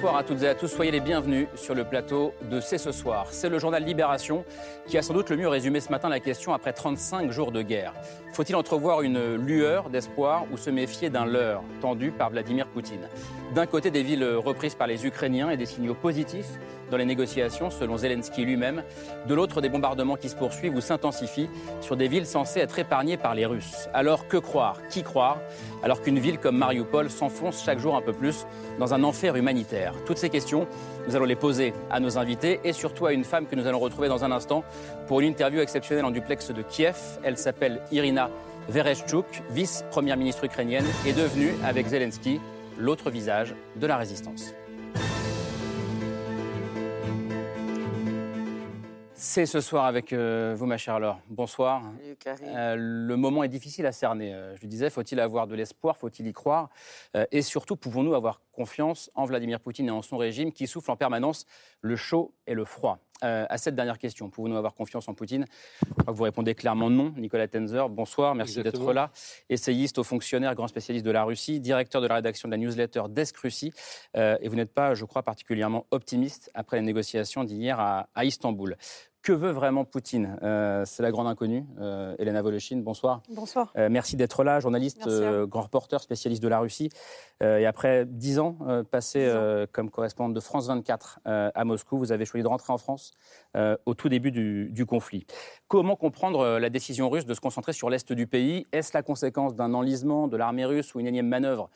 Bonsoir à toutes et à tous, soyez les bienvenus sur le plateau de C'est ce soir. C'est le journal Libération qui a sans doute le mieux résumé ce matin la question après 35 jours de guerre. Faut-il entrevoir une lueur d'espoir ou se méfier d'un leurre tendu par Vladimir Poutine? D'un côté, des villes reprises par les Ukrainiens et des signaux positifs dans les négociations, selon Zelensky lui-même. De l'autre, des bombardements qui se poursuivent ou s'intensifient sur des villes censées être épargnées par les Russes. Alors que croire Qui croire Alors qu'une ville comme Mariupol s'enfonce chaque jour un peu plus dans un enfer humanitaire? Toutes ces questions, nous allons les poser à nos invités et surtout à une femme que nous allons retrouver dans un instant pour une interview exceptionnelle en duplex de Kiev. Elle s'appelle Irina Vereshchuk, vice-première ministre ukrainienne, et devenue, avec Zelensky, l'autre visage de la résistance. C'est ce soir avec euh, vous, ma chère Laure. Bonsoir. Euh, le moment est difficile à cerner. Euh, je lui disais, faut-il avoir de l'espoir, faut-il y croire? Et surtout, pouvons-nous avoir confiance en Vladimir Poutine et en son régime qui souffle en permanence le chaud et le froid? À cette dernière question, pouvons-nous avoir confiance en Poutine? Je crois que vous répondez clairement non. Nicolas Tenzer, bonsoir, merci d'être là. Essayiste au fonctionnaire, grand spécialiste de la Russie, directeur de la rédaction de la newsletter Desk Russie. et vous n'êtes pas, je crois, particulièrement optimiste après les négociations d'hier à, à Istanbul. Que veut vraiment Poutine? Euh, C'est la grande inconnue. Euh, Elena Voloshin, bonsoir. Bonsoir. Euh, merci d'être là, journaliste, grand reporter, spécialiste de la Russie. et après dix ans passés comme correspondante de France 24 à Moscou, vous avez choisi de rentrer en France au tout début du, du conflit. Comment comprendre la décision russe de se concentrer sur l'est du pays? Est-ce la conséquence d'un enlisement de l'armée russe ou une énième manœuvre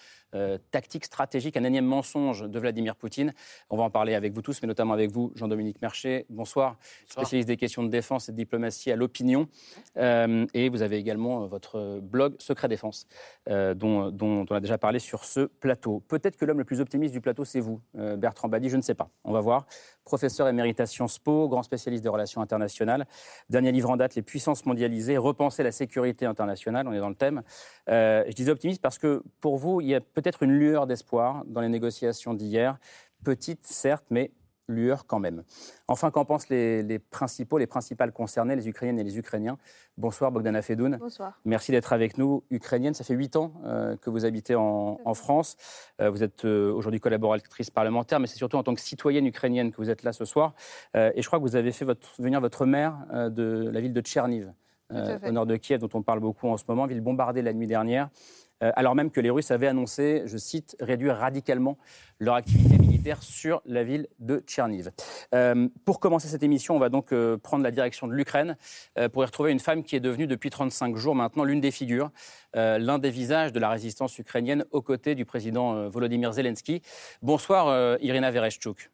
tactique stratégique, un énième mensonge de Vladimir Poutine? On va en parler avec vous tous, mais notamment avec vous, Jean-Dominique Mercher. Bonsoir. Bonsoir des questions de défense et de diplomatie à l'opinion. Euh, et vous avez également euh, votre blog Secret Défense, euh, dont, on a déjà parlé sur ce plateau. Peut-être que l'homme le plus optimiste du plateau, c'est vous, Bertrand Badi, je ne sais pas. On va voir. Professeur émérita Sciences Po, grand spécialiste des relations internationales. Dernier livre en date, Les puissances mondialisées, repenser la sécurité internationale. On est dans le thème. je disais optimiste parce que pour vous, il y a peut-être une lueur d'espoir dans les négociations d'hier. Petite, certes, mais lueur quand même. Enfin, qu'en pensent les, principaux, les principales concernées, les Ukrainiennes et les Ukrainiens? Bonsoir Bogdana Fedoun. Bonsoir. Merci d'être avec nous. Ukrainienne, ça fait huit ans euh, que vous habitez en, France. Euh, vous êtes euh, aujourd'hui collaboratrice parlementaire, mais c'est surtout en tant que citoyenne ukrainienne que vous êtes là ce soir. et je crois que vous avez fait votre, venir votre maire de la ville de Tcherniv, au nord de Kiev, dont on parle beaucoup en ce moment, ville bombardée la nuit dernière. Euh, alors même que les Russes avaient annoncé, je cite, réduire radicalement leur activité militaire sur la ville de Tcherniv. Euh, pour commencer cette émission, on va donc euh, prendre la direction de l'Ukraine pour y retrouver une femme qui est devenue depuis 35 jours maintenant l'une des figures, l'un des visages de la résistance ukrainienne aux côtés du président Volodymyr Zelensky. Bonsoir Irina Vereshchuk.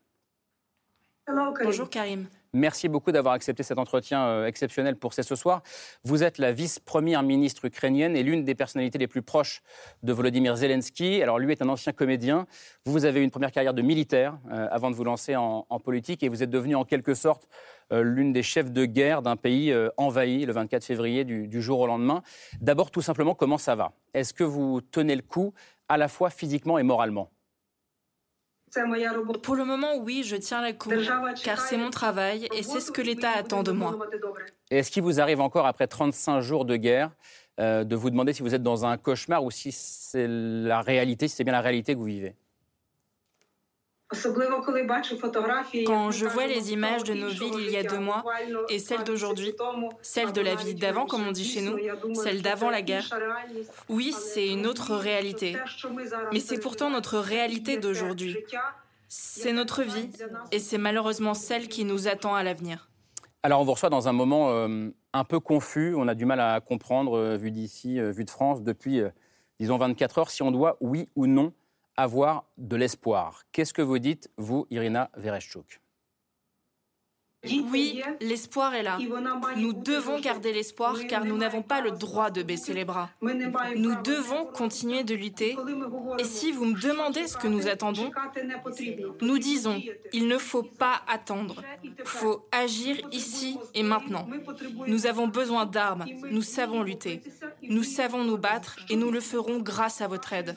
Bonjour Karim. Merci beaucoup d'avoir accepté cet entretien euh, exceptionnel pour C'est ce soir. Vous êtes la vice-première ministre ukrainienne et l'une des personnalités les plus proches de Volodymyr Zelensky. Alors lui est un ancien comédien. Vous avez eu une première carrière de militaire euh, avant de vous lancer en, politique et vous êtes devenu en quelque sorte euh, l'une des chefs de guerre d'un pays envahi le 24 février du, du jour au lendemain. D'abord, tout simplement, comment ça va? Est-ce que vous tenez le coup à la fois physiquement et moralement? Pour le moment, oui, je tiens la coup, car c'est mon travail et c'est ce que l'État attend de moi. Est-ce qu'il vous arrive encore, après 35 jours de guerre, euh, de vous demander si vous êtes dans un cauchemar ou si c'est la réalité, si c'est bien la réalité que vous vivez quand je vois les images de nos villes il y a deux mois et celles d'aujourd'hui, celles de la vie d'avant, comme on dit chez nous, celles d'avant la guerre, oui, c'est une autre réalité. Mais c'est pourtant notre réalité d'aujourd'hui. C'est notre vie et c'est malheureusement celle qui nous attend à l'avenir. Alors on vous reçoit dans un moment euh, un peu confus, on a du mal à comprendre, euh, vu d'ici, euh, vu de France, depuis, disons, 24 heures, si on doit, oui ou non, avoir de l'espoir. Qu'est-ce que vous dites, vous, Irina Vereshchuk? Oui, l'espoir est là. Nous devons garder l'espoir car nous n'avons pas le droit de baisser les bras. Nous devons continuer de lutter. Et si vous me demandez ce que nous attendons, nous disons, il ne faut pas attendre. Il faut agir ici et maintenant. Nous avons besoin d'armes. Nous savons lutter. Nous savons nous battre et nous le ferons grâce à votre aide.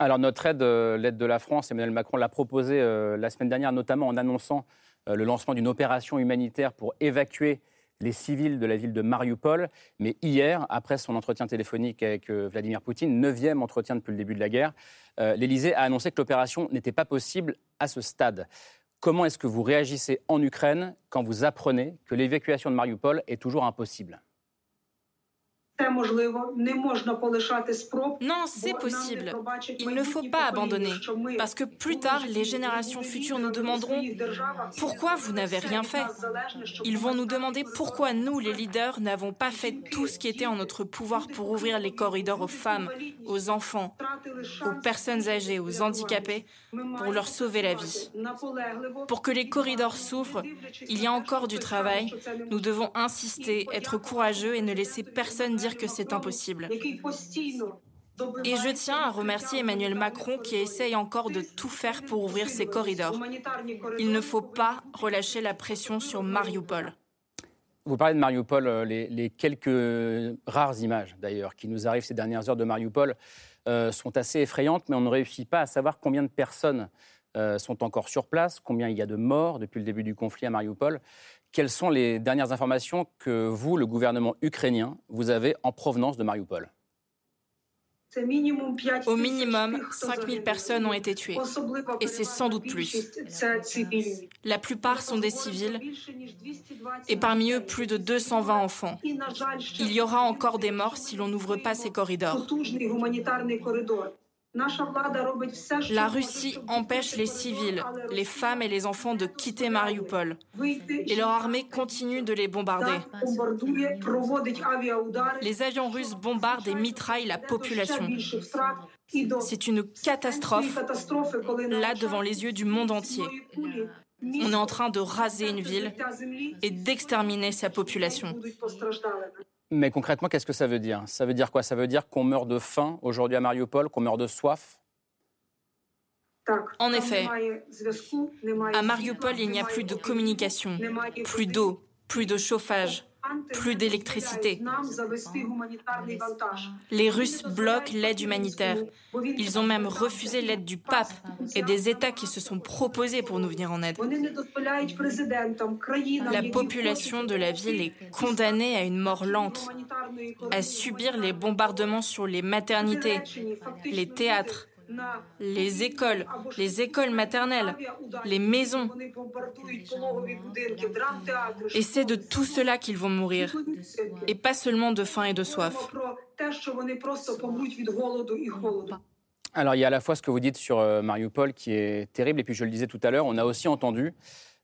Alors notre aide, euh, l'aide de la France, Emmanuel Macron l'a proposé euh, la semaine dernière, notamment en annonçant euh, le lancement d'une opération humanitaire pour évacuer les civils de la ville de Mariupol. Mais hier, après son entretien téléphonique avec Vladimir Poutine, neuvième entretien depuis le début de la guerre, l'Élysée a annoncé que l'opération n'était pas possible à ce stade. Comment est-ce que vous réagissez en Ukraine quand vous apprenez que l'évacuation de Mariupol est toujours impossible? Non, c'est possible. Il ne faut pas abandonner, parce que plus tard, les générations futures nous demanderont pourquoi vous n'avez rien fait? Ils vont nous demander pourquoi nous, les leaders, n'avons pas fait tout ce qui était en notre pouvoir pour ouvrir les corridors aux femmes, aux enfants, aux personnes âgées, aux handicapés, pour leur sauver la vie. Pour que les corridors s'ouvrent, il y a encore du travail. Nous devons insister, être courageux et ne laisser personne dire que c'est impossible. Et je tiens à remercier Emmanuel Macron qui essaye encore de tout faire pour ouvrir ces corridors. Il ne faut pas relâcher la pression sur Mariupol. Vous parlez de Mariupol, euh, les, quelques rares images d'ailleurs qui nous arrivent ces dernières heures de Mariupol euh, sont assez effrayantes, mais on ne réussit pas à savoir combien de personnes euh, sont encore sur place, combien il y a de morts depuis le début du conflit à Mariupol. Quelles sont les dernières informations que vous, le gouvernement ukrainien, vous avez en provenance de Mariupol? Au minimum, 5000 personnes ont été tuées. Et c'est sans doute plus. La plupart sont des civils. Et parmi eux, plus de 220 enfants. Il y aura encore des morts si l'on n'ouvre pas ces corridors. La Russie empêche les civils, les femmes et les enfants de quitter Mariupol. Et leur armée continue de les bombarder. Les avions russes bombardent et mitraillent la population. C'est une catastrophe, là devant les yeux du monde entier. On est en train de raser une ville et d'exterminer sa population. Mais concrètement, qu'est-ce que ça veut dire? Ça veut dire quoi? Ça veut dire qu'on meurt de faim aujourd'hui à Mariupol, qu'on meurt de soif? En effet, à Mariupol, il n'y a plus de communication, plus d'eau, plus de chauffage, plus d'électricité. Les Russes bloquent l'aide humanitaire. Ils ont même refusé l'aide du pape et des États qui se sont proposés pour nous venir en aide. La population de la ville est condamnée à une mort lente, à subir les bombardements sur les maternités, les théâtres, les écoles, les écoles maternelles, les maisons. Et c'est de tout cela qu'ils vont mourir, et pas seulement de faim et de soif. Alors il y a à la fois ce que vous dites sur euh, Mariupol qui est terrible, et puis je le disais tout à l'heure, on a aussi entendu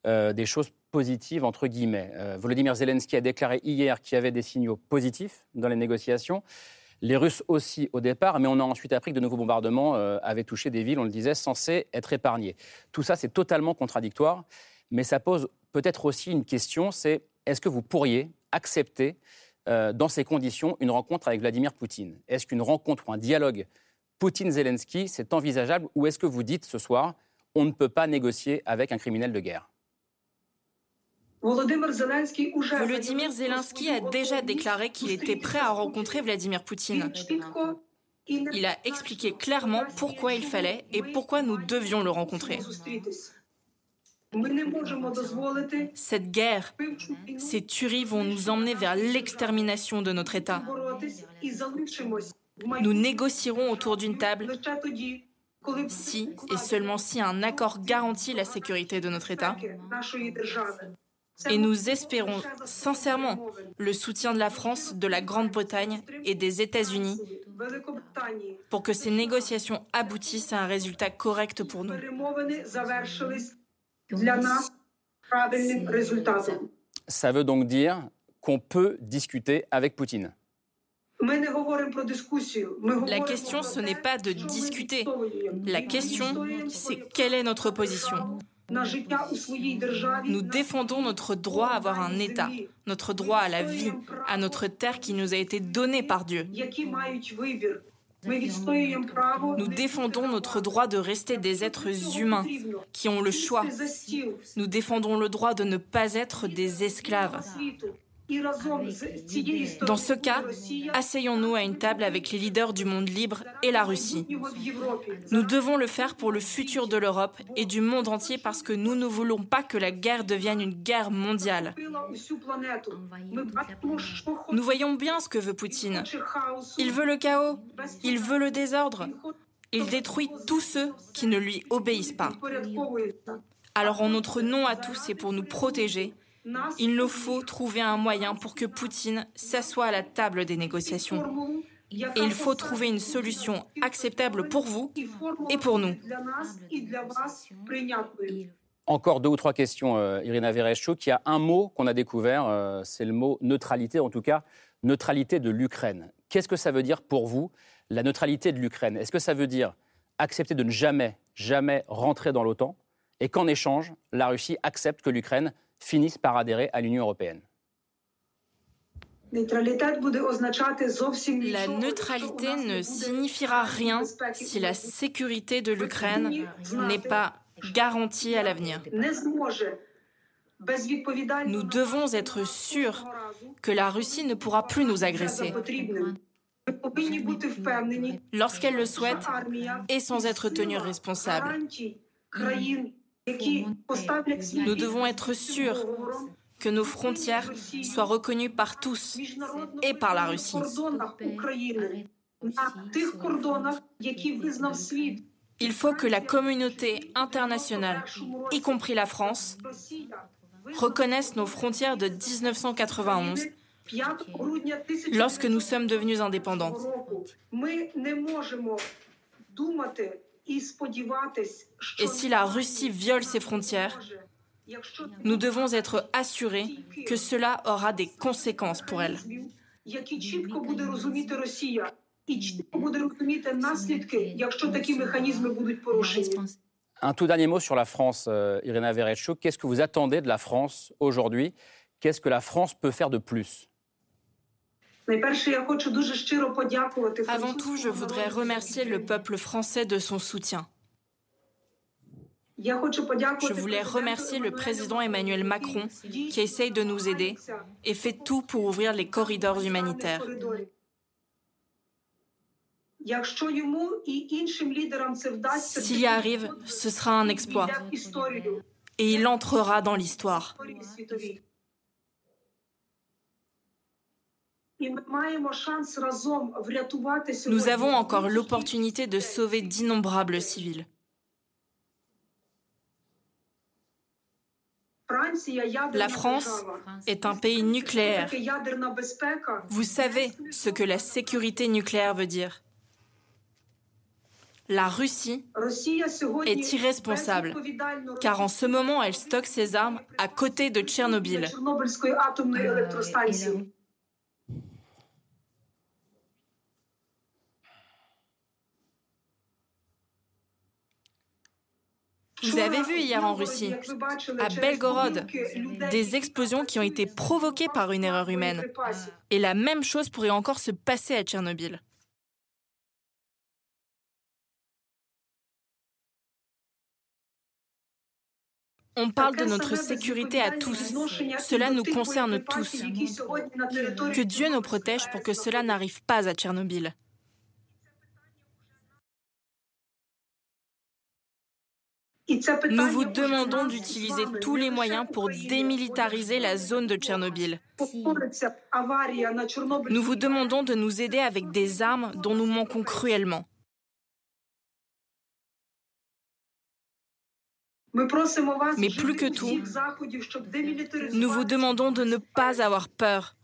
euh, des choses positives, entre guillemets. Euh, Volodymyr Zelensky a déclaré hier qu'il y avait des signaux positifs dans les négociations. Les Russes aussi au départ, mais on a ensuite appris que de nouveaux bombardements euh, avaient touché des villes, on le disait, censées être épargnées. Tout ça, c'est totalement contradictoire, mais ça pose peut-être aussi une question, c'est est-ce que vous pourriez accepter euh, dans ces conditions une rencontre avec Vladimir Poutine? Est-ce qu'une rencontre ou un dialogue Poutine-Zelensky, c'est envisageable ou est-ce que vous dites ce soir, on ne peut pas négocier avec un criminel de guerre? Volodymyr Zelensky a déjà déclaré qu'il était prêt à rencontrer Vladimir Poutine. Il a expliqué clairement pourquoi il fallait et pourquoi nous devions le rencontrer. Cette guerre, ces tueries vont nous emmener vers l'extermination de notre État. Nous négocierons autour d'une table si et seulement si un accord garantit la sécurité de notre État et nous espérons sincèrement le soutien de la France, de la Grande-Bretagne et des États-Unis pour que ces négociations aboutissent à un résultat correct pour nous. Ça veut donc dire qu'on peut discuter avec Poutine. La question, ce n'est pas de discuter. La question, c'est quelle est notre position? Nous défendons notre droit à avoir un État, notre droit à la vie, à notre terre qui nous a été donnée par Dieu. Nous défendons notre droit de rester des êtres humains qui ont le choix. Nous défendons le droit de ne pas être des esclaves. Dans ce cas, asseyons-nous à une table avec les leaders du monde libre et la Russie. Nous devons le faire pour le futur de l'Europe et du monde entier parce que nous ne voulons pas que la guerre devienne une guerre mondiale. Nous voyons bien ce que veut Poutine. Il veut le chaos, il veut le désordre, il détruit tous ceux qui ne lui obéissent pas. Alors en notre nom à tous et pour nous protéger, il nous faut trouver un moyen pour que Poutine s'assoie à la table des négociations. Et il faut trouver une solution acceptable pour vous et pour nous. Encore deux ou trois questions, euh, Irina Vereshchuk. Il y a un mot qu'on a découvert, euh, c'est le mot neutralité, en tout cas neutralité de l'Ukraine. Qu'est-ce que ça veut dire pour vous, la neutralité de l'Ukraine? Est-ce que ça veut dire accepter de ne jamais, jamais rentrer dans l'OTAN? Et qu'en échange, la Russie accepte que l'Ukraine finissent par adhérer à l'Union européenne. La neutralité ne signifiera rien si la sécurité de l'Ukraine n'est pas garantie à l'avenir. Nous devons être sûrs que la Russie ne pourra plus nous agresser. Lorsqu'elle le souhaite et sans être tenue responsable. Nous devons être sûrs que nos frontières soient reconnues par tous et par la Russie. Il faut que la communauté internationale, y compris la France, reconnaisse nos frontières de 1991 lorsque nous sommes devenus indépendants. Et si la Russie viole ses frontières, nous devons être assurés que cela aura des conséquences pour elle. Un tout dernier mot sur la France, euh, Irina Vereshchuk. Qu'est-ce que vous attendez de la France aujourd'hui? Qu'est-ce que la France peut faire de plus? Avant tout, je voudrais remercier le peuple français de son soutien. Je voulais remercier le président Emmanuel Macron qui essaye de nous aider et fait tout pour ouvrir les corridors humanitaires. S'il y arrive, ce sera un exploit et il entrera dans l'histoire. Nous avons encore l'opportunité de sauver d'innombrables civils. La France est un pays nucléaire. Vous savez ce que la sécurité nucléaire veut dire. La Russie est irresponsable, car en ce moment, elle stocke ses armes à côté de Tchernobyl. Vous avez vu hier en Russie, à Belgorod, des explosions qui ont été provoquées par une erreur humaine. Et la même chose pourrait encore se passer à Tchernobyl. On parle de notre sécurité à tous. Cela nous concerne tous. Que Dieu nous protège pour que cela n'arrive pas à Tchernobyl. Nous vous demandons d'utiliser tous les moyens pour démilitariser la zone de Tchernobyl. Nous vous demandons de nous aider avec des armes dont nous manquons cruellement. Mais plus que tout, nous vous demandons de ne pas avoir peur.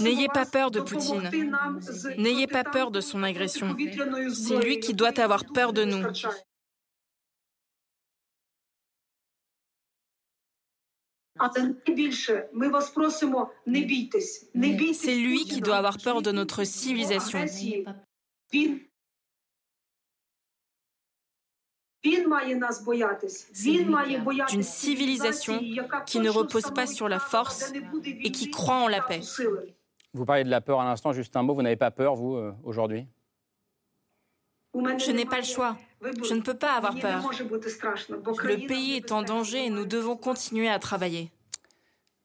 N'ayez pas peur de Poutine. N'ayez pas peur de son agression. C'est lui qui doit avoir peur de nous. C'est lui qui doit avoir peur de notre civilisation d'une civilisation qui ne repose pas sur la force et qui croit en la paix. Vous parlez de la peur à l'instant, juste un mot, vous n'avez pas peur, vous, euh, aujourd'hui? Je n'ai pas le choix. Je ne peux pas avoir peur. Le pays est en danger et nous devons continuer à travailler.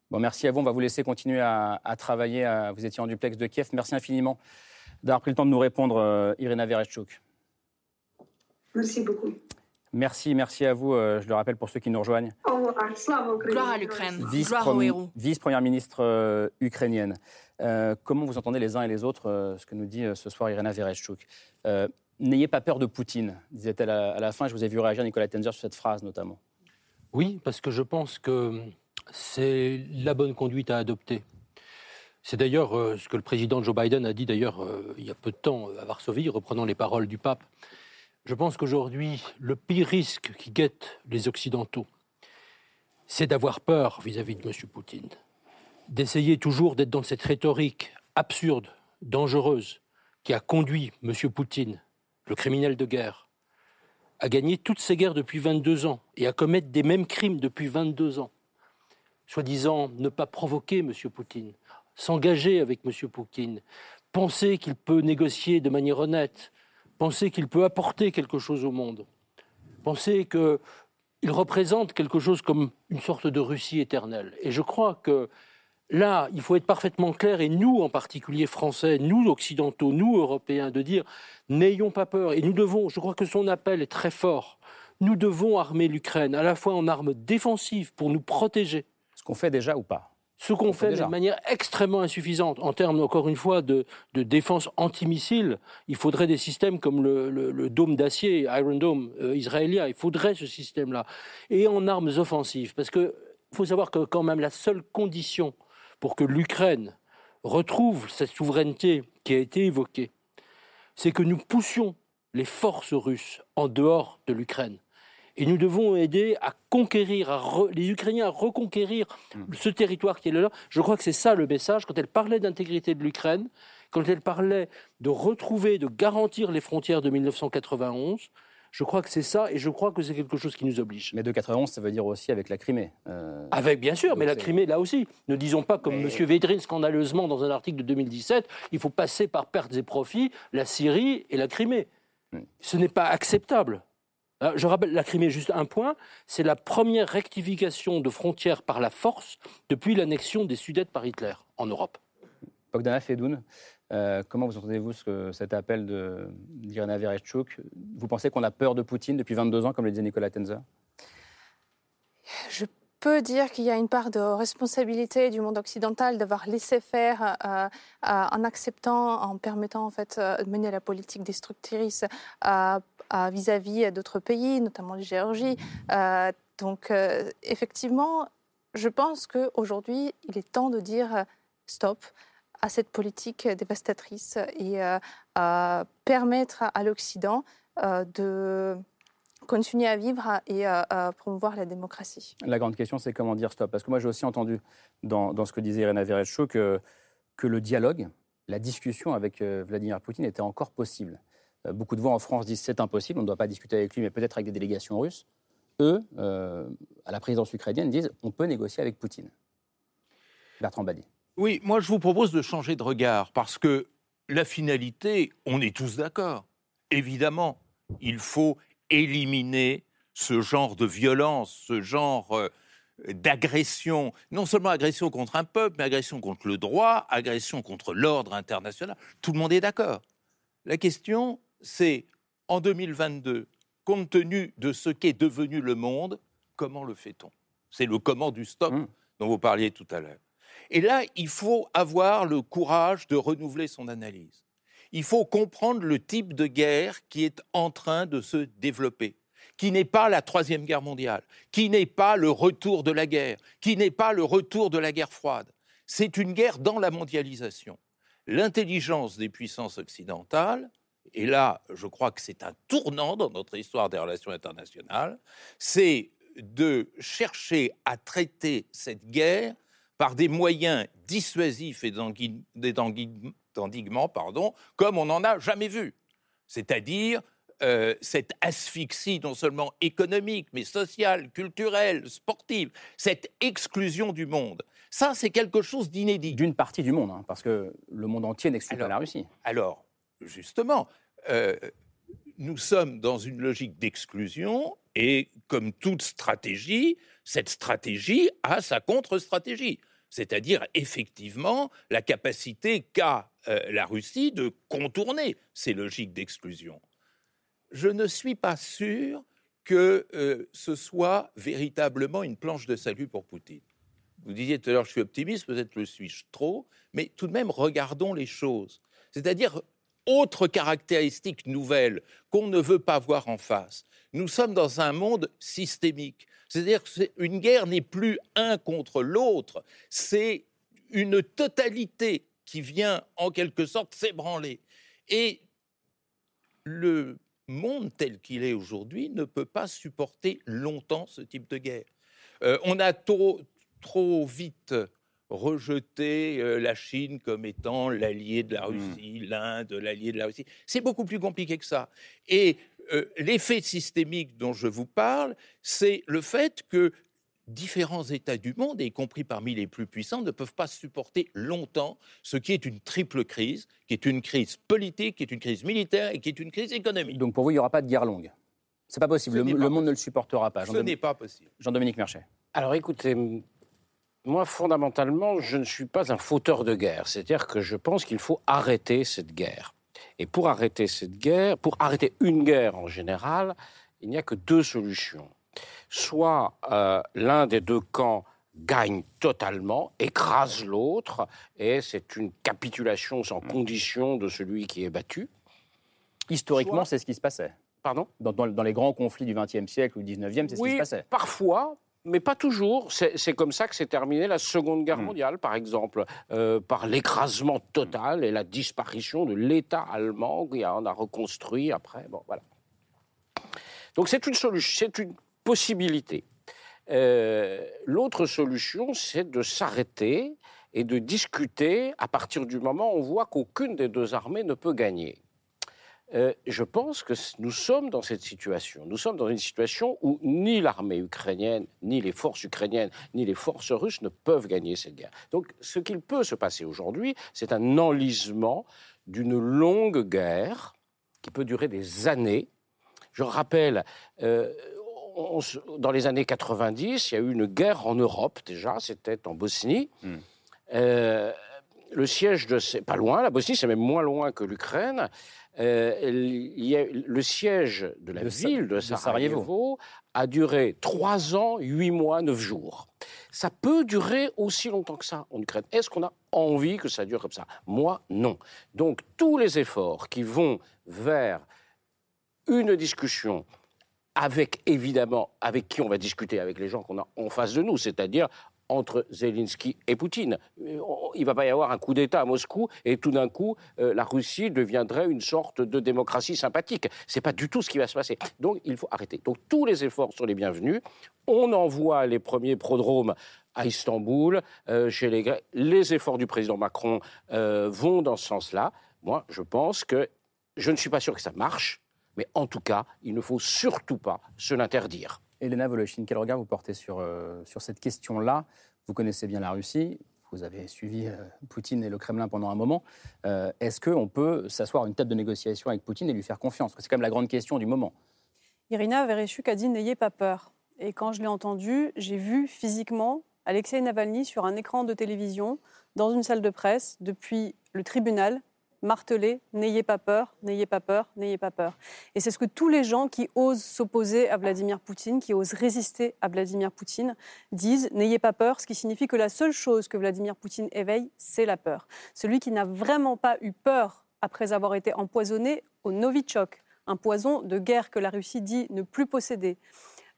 Bon, merci à vous. On va vous laisser continuer à, travailler. Vous étiez en duplex de Kiev. Merci infiniment d'avoir pris le temps de nous répondre, euh, Irina Vereshchuk. Merci beaucoup. Merci, merci à vous. Euh, je le rappelle pour ceux qui nous rejoignent. Gloire à l'Ukraine. Vice-première ministre euh, ukrainienne. comment vous entendez les uns et les autres ce que nous dit ce soir Irina Vereshchuk? N'ayez pas peur de Poutine, disait-elle à, la fin. Je vous ai vu réagir, Nicolas Tenzer, sur cette phrase notamment. Oui, parce que je pense que c'est la bonne conduite à adopter. C'est d'ailleurs ce que le président Joe Biden a dit d'ailleurs il y a peu de temps à Varsovie, reprenant les paroles du pape. Je pense qu'aujourd'hui, le pire risque qui guette les Occidentaux, c'est d'avoir peur vis-à-vis de M. Poutine, d'essayer toujours d'être dans cette rhétorique absurde, dangereuse, qui a conduit M. Poutine, le criminel de guerre, à gagner toutes ces guerres depuis 22 ans et à commettre des mêmes crimes depuis 22 ans. Soi-disant ne pas provoquer M. Poutine, s'engager avec M. Poutine, penser qu'il peut négocier de manière honnête, penser qu'il peut apporter quelque chose au monde, penser qu'il représente quelque chose comme une sorte de Russie éternelle. Et je crois que là, il faut être parfaitement clair, et nous en particulier français, nous occidentaux, nous européens, de dire n'ayons pas peur. Et nous devons, je crois que son appel est très fort, nous devons armer l'Ukraine, à la fois en armes défensives pour nous protéger. Ce qu'on fait déjà ou pas? Ce qu'on fait de manière extrêmement insuffisante en termes, encore une fois, de, défense antimissile. Il faudrait des systèmes comme le, dôme d'acier, Iron Dome euh, israélien. Il faudrait ce système-là. Et en armes offensives. Parce qu'il faut savoir que quand même la seule condition pour que l'Ukraine retrouve cette souveraineté qui a été évoquée, c'est que nous poussions les forces russes en dehors de l'Ukraine. Et nous devons aider à conquérir, les Ukrainiens à reconquérir mm. ce territoire qui est là. Je crois que c'est ça le message. Quand elle parlait d'intégrité de l'Ukraine, quand elle parlait de retrouver, de garantir les frontières de 1991, je crois que c'est ça, et je crois que c'est quelque chose qui nous oblige. Mais de 91, ça veut dire aussi avec la Crimée. Euh, avec, bien sûr, mais la Crimée, là aussi. Ne disons pas comme M. Védrine, scandaleusement, dans un article de 2017, il faut passer par pertes et profits la Syrie et la Crimée. Ce n'est pas acceptable. Euh, je rappelle la Crimée, juste un point, c'est la première rectification de frontières par la force depuis l'annexion des Sudètes par Hitler en Europe. Bogdana Fedoun, euh, comment vous entendez-vous ce, cet appel d'Irina Vereshchuk Vous pensez qu'on a peur de Poutine depuis 22 ans, comme le disait Nicolas Tenzer Je peux dire qu'il y a une part de responsabilité du monde occidental d'avoir laissé faire euh, en acceptant, en permettant en fait de mener la politique destructrice vis-à-vis d'autres pays, notamment de Géorgie. Euh, donc, euh, effectivement, je pense qu'aujourd'hui, il est temps de dire euh, stop à cette politique dévastatrice et permettre à l'Occident de continuer à vivre et à promouvoir la démocratie. La grande question, c'est comment dire stop Parce que moi, j'ai aussi entendu dans, ce que disait Irina Vereshchuk que, que le dialogue, la discussion avec Vladimir Poutine était encore possible. Euh, beaucoup de voix en France disent c'est impossible, on ne doit pas discuter avec lui, mais peut-être avec des délégations russes. Eux, euh, à la présidence ukrainienne, disent on peut négocier avec Poutine. Bertrand Badi. Oui, moi je vous propose de changer de regard parce que la finalité, on est tous d'accord. Évidemment, il faut éliminer ce genre de violence, ce genre euh, d'agression, non seulement agression contre un peuple, mais agression contre le droit, agression contre l'ordre international. Tout le monde est d'accord. La question, c'est en 2022, compte tenu de ce qu'est devenu le monde, comment le fait-on? C'est le comment du stop mmh. dont vous parliez tout à l'heure. Et là, il faut avoir le courage de renouveler son analyse. Il faut comprendre le type de guerre qui est en train de se développer, qui n'est pas la Troisième Guerre mondiale, qui n'est pas le retour de la guerre, qui n'est pas le retour de la guerre froide. C'est une guerre dans la mondialisation. L'intelligence des puissances occidentales, et là, je crois que c'est un tournant dans notre histoire des relations internationales, c'est de chercher à traiter cette guerre par des moyens dissuasifs et d'endiguement, pardon, comme on n'en a jamais vu. C'est-à-dire euh, cette asphyxie non seulement économique, mais sociale, culturelle, sportive, cette exclusion du monde. Ça, c'est quelque chose d'inédit. D'une partie du monde, hein, parce que le monde entier n'exclut pas la Russie. Alors, justement, euh, nous sommes dans une logique d'exclusion et comme toute stratégie, cette stratégie a sa contre-stratégie, c'est-à-dire effectivement la capacité qu'a euh, la Russie de contourner ces logiques d'exclusion. Je ne suis pas sûr que euh, ce soit véritablement une planche de salut pour Poutine. Vous disiez tout à l'heure, je suis optimiste, peut-être le suis-je trop, mais tout de même, regardons les choses. C'est-à-dire, autre caractéristique nouvelle qu'on ne veut pas voir en face. Nous sommes dans un monde systémique. C'est-à-dire qu'une guerre n'est plus un contre l'autre, c'est une totalité qui vient en quelque sorte s'ébranler. Et le monde tel qu'il est aujourd'hui ne peut pas supporter longtemps ce type de guerre. Euh, on a trop, trop vite rejeté euh, la Chine comme étant l'allié de la mmh. Russie, l'Inde, l'allié de la Russie. C'est beaucoup plus compliqué que ça. Et euh, l'effet systémique dont je vous parle, c'est le fait que différents États du monde, y compris parmi les plus puissants, ne peuvent pas supporter longtemps ce qui est une triple crise, qui est une crise politique, qui est une crise militaire et qui est une crise économique. Donc pour vous, il n'y aura pas de guerre longue C'est pas possible. Le, monde ne le supportera pas. Ce n'est pas possible. Jean-Dominique Merchet. Alors écoutez, moi fondamentalement, je ne suis pas un fauteur de guerre. C'est-à-dire que je pense qu'il faut arrêter cette guerre. Et pour arrêter cette guerre, pour arrêter une guerre en général, il n'y a que deux solutions soit euh, l'un des deux camps gagne totalement, écrase l'autre, et c'est une capitulation sans mm. condition de celui qui est battu. Historiquement, c'est ce qui se passait. Pardon? Dans, les grands conflits du XXe siècle ou du XIXe, c'est ce qui se passait. Parfois, mais pas toujours. C'est comme ça que s'est terminée la Seconde Guerre mm. mondiale, par exemple, euh, par l'écrasement total et la disparition de l'État allemand qui en a reconstruit après. Bon, voilà. Donc c'est une solution, c'est une possibilité. Euh, l'autre solution, c'est de s'arrêter et de discuter à partir du moment où on voit qu'aucune des deux armées ne peut gagner. Euh, je pense que nous sommes dans cette situation. Nous sommes dans une situation où ni l'armée ukrainienne, ni les forces ukrainiennes, ni les forces russes ne peuvent gagner cette guerre. Donc ce qu'il peut se passer aujourd'hui, c'est un enlisement d'une longue guerre qui peut durer des années. Je rappelle, euh, dans les années 90, il y a eu une guerre en Europe déjà, c'était en Bosnie. Hmm. Euh, le siège de... C'est pas loin, la Bosnie, c'est même moins loin que l'Ukraine. Euh, le siège de la ville de Sarajevo, a duré trois ans, huit mois, neuf jours. Ça peut durer aussi longtemps que ça en Ukraine. Est-ce qu'on a envie que ça dure comme ça? Moi, non. Donc tous les efforts qui vont vers une discussion avec évidemment, avec qui on va discuter, avec les gens qu'on a en face de nous, c'est-à-dire entre Zelensky et Poutine. Euh, il ne va pas y avoir un coup d'État à Moscou et tout d'un coup, euh, la Russie deviendrait une sorte de démocratie sympathique. Ce n'est pas du tout ce qui va se passer. Donc il faut arrêter. Donc tous les efforts sont les bienvenus. On envoie les premiers prodromes à Istanbul, euh, chez les Grecs. Les efforts du président Macron vont dans ce sens-là. Moi, je pense que je ne suis pas sûr que ça marche mais en tout cas, il ne faut surtout pas se l'interdire. Elena Voloshin, quel regard vous portez sur, euh, cette question-là? Vous connaissez bien la Russie, vous avez suivi euh, Poutine et le Kremlin pendant un moment. Euh, est-ce qu'on peut s'asseoir à une table de négociation avec Poutine et lui faire confiance? C'est quand même la grande question du moment. Irina Vereshchuk a dit N'ayez pas peur. Et quand je l'ai entendu, j'ai vu physiquement Alexei Navalny sur un écran de télévision, dans une salle de presse, depuis le tribunal, marteler n'ayez pas peur, n'ayez pas peur, n'ayez pas peur. Et c'est ce que tous les gens qui osent s'opposer à Vladimir Poutine, qui osent résister à Vladimir Poutine, disent n'ayez pas peur, ce qui signifie que la seule chose que Vladimir Poutine éveille, c'est la peur. Celui qui n'a vraiment pas eu peur après avoir été empoisonné au Novichok, un poison de guerre que la Russie dit ne plus posséder.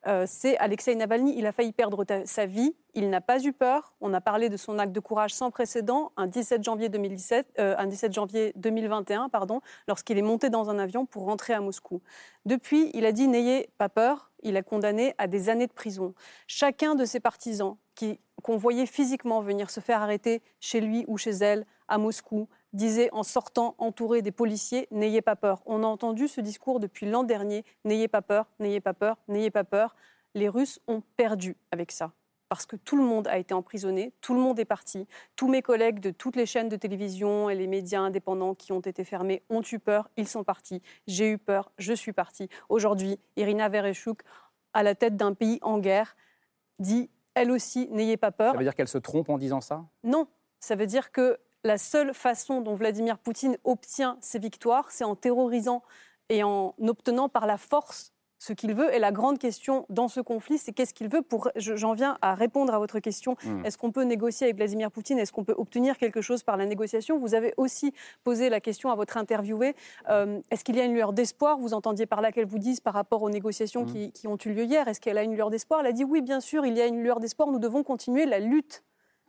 Euh, c'est Alexei Navalny. Il a failli perdre sa vie. Il n'a pas eu peur. On a parlé de son acte de courage sans précédent un 17 janvier, 2017, euh, un 17 janvier 2021, pardon, lorsqu'il est monté dans un avion pour rentrer à Moscou. Depuis, il a dit n'ayez pas peur. Il a condamné à des années de prison. Chacun de ses partisans qu'on voyait physiquement venir se faire arrêter chez lui ou chez elle à Moscou, disait en sortant entouré des policiers N'ayez pas peur. On a entendu ce discours depuis l'an dernier N'ayez pas peur, n'ayez pas peur, n'ayez pas peur. Les Russes ont perdu avec ça. parce que tout le monde a été emprisonné, tout le monde est parti. Tous mes collègues de toutes les chaînes de télévision et les médias indépendants qui ont été fermés ont eu peur, ils sont partis. J'ai eu peur, je suis partie. Aujourd'hui, Irina Vereshchuk, à la tête d'un pays en guerre, dit elle aussi, n'ayez pas peur. Ça veut dire qu'elle se trompe en disant ça? Non, ça veut dire que la seule façon dont Vladimir Poutine obtient ses victoires, c'est en terrorisant et en obtenant par la force ce qu'il veut. Et la grande question dans ce conflit, c'est qu'est-ce qu'il veut pour. J'en viens à répondre à votre question. Hmm. Est-ce qu'on peut négocier avec Vladimir Poutine? Est-ce qu'on peut obtenir quelque chose par la négociation? Vous avez aussi posé la question à votre interviewé euh, est-ce qu'il y a une lueur d'espoir? Vous entendiez par là qu'elle vous dise par rapport aux négociations hmm. qui, qui, ont eu lieu hier. Est-ce qu'elle a une lueur d'espoir? Elle a dit oui, bien sûr, il y a une lueur d'espoir. Nous devons continuer la lutte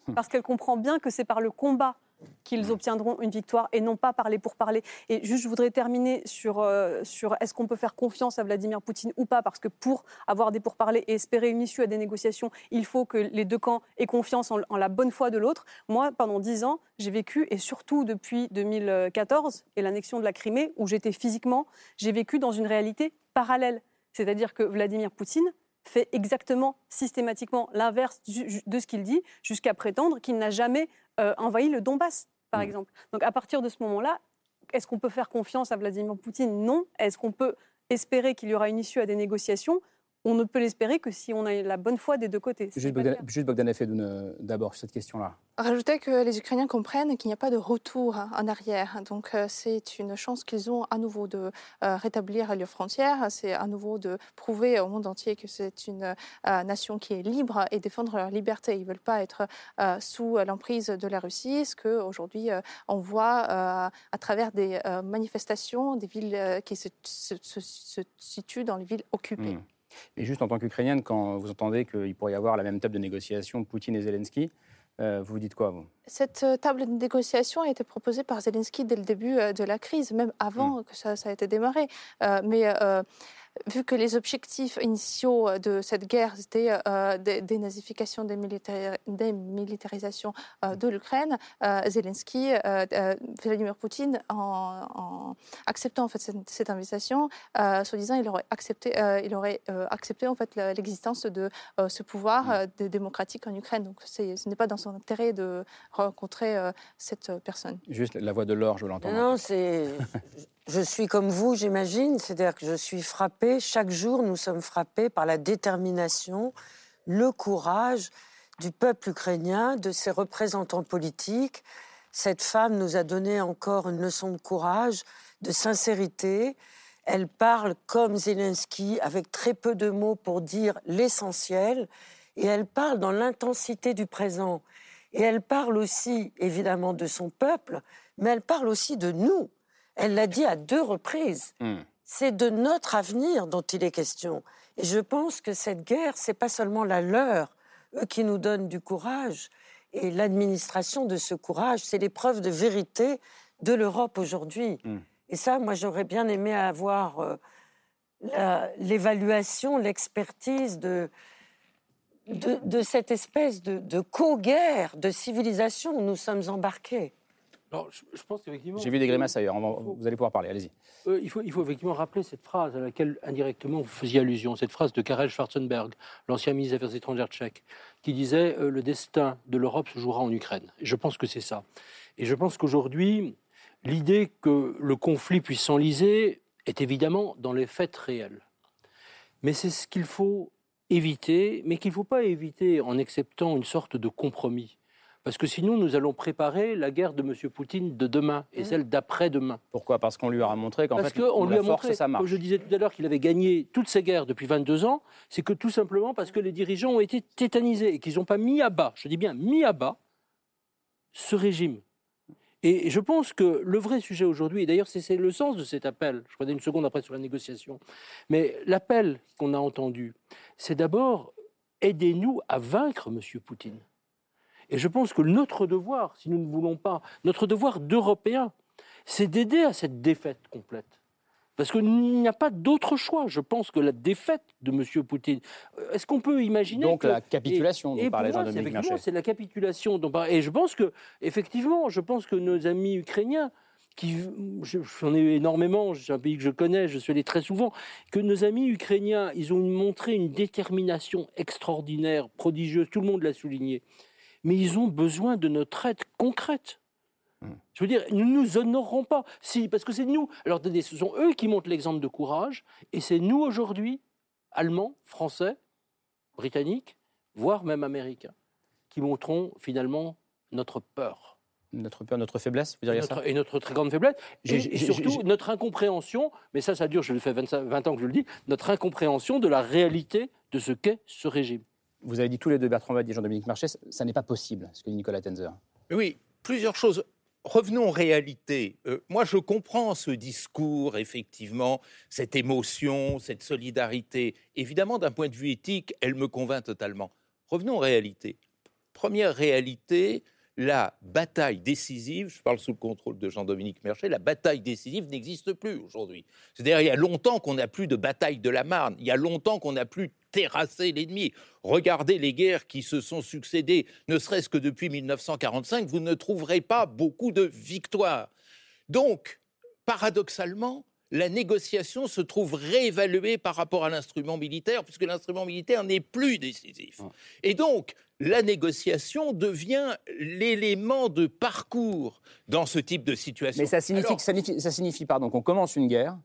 hmm. parce qu'elle comprend bien que c'est par le combat qu'ils obtiendront une victoire et non pas parler pour parler. Et juste, je voudrais terminer sur, euh, sur est-ce qu'on peut faire confiance à Vladimir Poutine ou pas, parce que pour avoir des pourparlers et espérer une issue à des négociations, il faut que les deux camps aient confiance en, la bonne foi de l'autre. Moi, pendant dix ans, j'ai vécu, et surtout depuis 2014 et l'annexion de la Crimée, où j'étais physiquement, j'ai vécu dans une réalité parallèle. C'est-à-dire que Vladimir Poutine fait exactement systématiquement l'inverse de ce qu'il dit, jusqu'à prétendre qu'il n'a jamais euh, envahi le Donbass, par mm. exemple. Donc à partir de ce moment-là, est-ce qu'on peut faire confiance à Vladimir Poutine? Non. Est-ce qu'on peut espérer qu'il y aura une issue à des négociations? On ne peut l'espérer que si on a la bonne foi des deux côtés. Juste, Bogdan, juste Bogdan d'abord cette question-là. Rajouter que les Ukrainiens comprennent qu'il n'y a pas de retour en arrière. Donc euh, c'est une chance qu'ils ont à nouveau de euh, rétablir leurs frontières. C'est à nouveau de prouver au monde entier que c'est une euh, nation qui est libre et défendre leur liberté. Ils ne veulent pas être sous l'emprise de la Russie, ce qu'aujourd'hui on voit à travers des manifestations des villes qui se, situent dans les villes occupées. Hmm. Mais juste en tant qu'Ukrainienne, quand vous entendez qu'il pourrait y avoir la même table de négociation Poutine et Zelensky, euh, vous vous dites quoi, vous? Cette euh, table de négociation a été proposée par Zelensky dès le début euh, de la crise, même avant hmm. que ça, ça, a été démarré. mais vu que les objectifs initiaux euh, de cette guerre, c'était euh, dénazification, démilitarisation euh, de l'Ukraine, Zelensky, Vladimir Poutine, en, acceptant en fait cette, invitation, soi-disant, il aurait accepté, il aurait accepté en fait l'existence de ce pouvoir mm. démocratique en Ukraine. Donc, ce n'est pas dans son intérêt de rencontrer cette personne. Juste la voix de l'or, je l'entends. Non, c'est Je suis comme vous, j'imagine, c'est-à-dire que je suis frappée, chaque jour nous sommes frappés par la détermination, le courage du peuple ukrainien, de ses représentants politiques. Cette femme nous a donné encore une leçon de courage, de sincérité. Elle parle comme Zelensky, avec très peu de mots pour dire l'essentiel, et elle parle dans l'intensité du présent. Et elle parle aussi, évidemment, de son peuple, mais elle parle aussi de nous. Elle l'a dit à deux reprises. Hmm. C'est de notre avenir dont il est question. Et je pense que cette guerre, c'est pas seulement la leur, eux qui nous donnent du courage, et l'administration de ce courage, c'est l'épreuve de vérité de l'Europe aujourd'hui. Hmm. Et ça, moi, j'aurais bien aimé avoir euh, l'évaluation, l'expertise de, de, cette espèce de, de co-guerre de civilisation où nous sommes embarqués je, pense qu'effectivement. J'ai vu des grimaces ailleurs. vous allez pouvoir parler. Allez-y. Euh, il, faut, il faut effectivement rappeler cette phrase à laquelle indirectement vous faisiez allusion, cette phrase de Karel Schwarzenberg, l'ancien ministre des Affaires étrangères tchèque, qui disait euh, le destin de l'Europe se jouera en Ukraine. je pense que c'est ça. Et je pense qu'aujourd'hui, l'idée que le conflit puisse s'enliser est évidemment dans les faits réels. Mais c'est ce qu'il faut éviter, mais qu'il ne faut pas éviter en acceptant une sorte de compromis. Parce que sinon, nous allons préparer la guerre de M. Poutine de demain et mmh. celle d'après-demain. Pourquoi? Parce qu'on lui a montré qu'en fait, on lui a montré, ça marche. Comme je disais tout à l'heure qu'il avait gagné toutes ces guerres depuis 22 ans, c'est que tout simplement parce que les dirigeants ont été tétanisés et qu'ils n'ont pas mis à bas, je dis bien mis à bas, ce régime. Et je pense que le vrai sujet aujourd'hui, et d'ailleurs c'est le sens de cet appel, je reviens une seconde après sur la négociation, mais l'appel qu'on a entendu, c'est d'abord aidez-nous à vaincre M. Poutine. Et je pense que notre devoir, si nous ne voulons pas, notre devoir d'Européens, c'est d'aider à cette défaite complète. Parce qu'il n'y a pas d'autre choix. Je pense que la défaite de M. Poutine. Euh, est-ce qu'on peut imaginer. Donc la capitulation dont parlait Jean-Dominique C'est la capitulation dont Et je pense que, effectivement, je pense que nos amis ukrainiens qui, j'en ai énormément, c'est un pays que je connais, je suis allé très souvent, que nos amis ukrainiens, ils ont montré une détermination extraordinaire, prodigieuse, tout le monde l'a souligné. Mais ils ont besoin de notre aide concrète. Hmm. Je veux dire, nous ne nous honorerons pas. Si, parce que c'est nous. Alors, ce sont eux qui montrent l'exemple de courage, et c'est nous aujourd'hui, Allemands, Français, Britanniques, voire même Américains, qui montrons finalement notre peur. Notre peur, notre faiblesse, vous diriez ça Et notre très grande faiblesse. Et, surtout notre incompréhension, mais ça, ça dure, je le fais 20 ans que je le dis, notre incompréhension de la réalité de ce qu'est ce régime. Vous avez dit tous les deux, Bertrand Badi et Jean-Dominique Marchais, ça n'est pas possible, ce que dit Nicolas Tenzer. Oui, plusieurs choses. Revenons aux réalités. Euh, moi, je comprends ce discours, effectivement, cette émotion, cette solidarité. Évidemment, d'un point de vue éthique, elle me convainc totalement. Revenons aux réalités. Première réalité, la bataille décisive, je parle sous le contrôle de Jean-Dominique Merchet, la bataille décisive n'existe plus aujourd'hui. C'est-à-dire, il y a longtemps qu'on n'a plus de bataille de la Marne, il y a longtemps qu'on n'a plus terrassé l'ennemi. Regardez les guerres qui se sont succédées, ne serait-ce que depuis 1945, vous ne trouverez pas beaucoup de victoires. Donc, paradoxalement, la négociation se trouve réévaluée par rapport à l'instrument militaire, puisque l'instrument militaire n'est plus décisif. Et donc, la négociation devient l'élément de parcours dans ce type de situation. Mais ça signifie, pardon, qu'on commence une guerre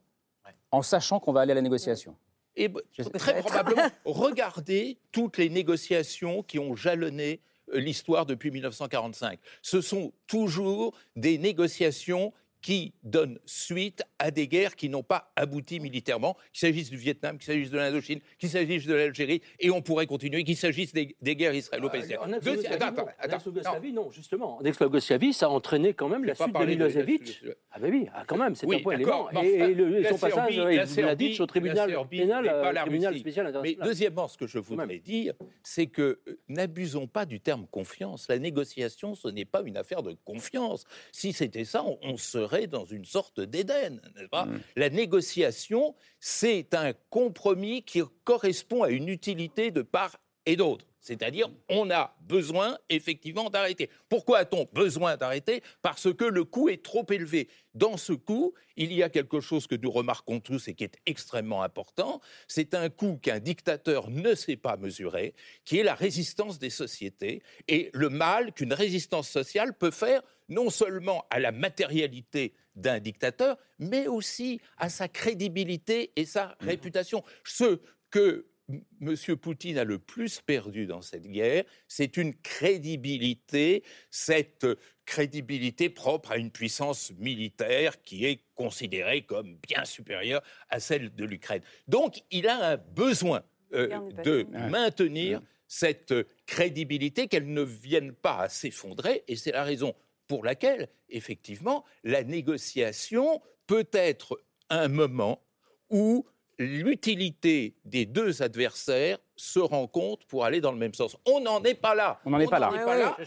en sachant qu'on va aller à la négociation. Et très probablement, regardez toutes les négociations qui ont jalonné euh, l'histoire depuis 1945. Ce sont toujours des négociations qui donne suite à des guerres qui n'ont pas abouti militairement, qu'il s'agisse du Vietnam, qu'il s'agisse de l'Indochine, qu'il s'agisse de l'Algérie, et on pourrait continuer, qu'il s'agisse des, guerres israélo-palestiniennes. Euh, en ex-Yougoslavie, non, justement. En ex-Yougoslavie, ça a entraîné quand même la suite de Milosevic. Ah ben oui, ah, quand même, c'est un point élément. Et, le, son passage, il l'a dit, au tribunal pénal, euh, tribunal spécial international. Mais deuxièmement, ce que je voudrais dire, c'est que euh, n'abusons pas du terme confiance. La négociation, ce n'est pas une affaire de confiance. Si c'était ça, on serait dans une sorte d'Éden, n'est-ce pas? Mm. La négociation, c'est un compromis qui correspond à une utilité de part et d'autre. C'est-à-dire, on a besoin effectivement d'arrêter. Pourquoi a-t-on besoin d'arrêter? Parce que le coût est trop élevé. Dans ce coût, il y a quelque chose que nous remarquons tous et qui est extrêmement important. C'est un coût qu'un dictateur ne sait pas mesurer, qui est la résistance des sociétés et le mal qu'une résistance sociale peut faire non seulement à la matérialité d'un dictateur, mais aussi à sa crédibilité et sa réputation. Ce que M. Poutine a le plus perdu dans cette guerre, c'est une crédibilité, cette crédibilité propre à une puissance militaire qui est considérée comme bien supérieure à celle de l'Ukraine. Donc il a un besoin euh, de maintenir cette crédibilité, qu'elle ne vienne pas à s'effondrer, et c'est la raison pour laquelle, effectivement, la négociation peut être un moment où l'utilité des deux adversaires se rencontre pour aller dans le même sens. On n'en est pas là. On n'en est pas là.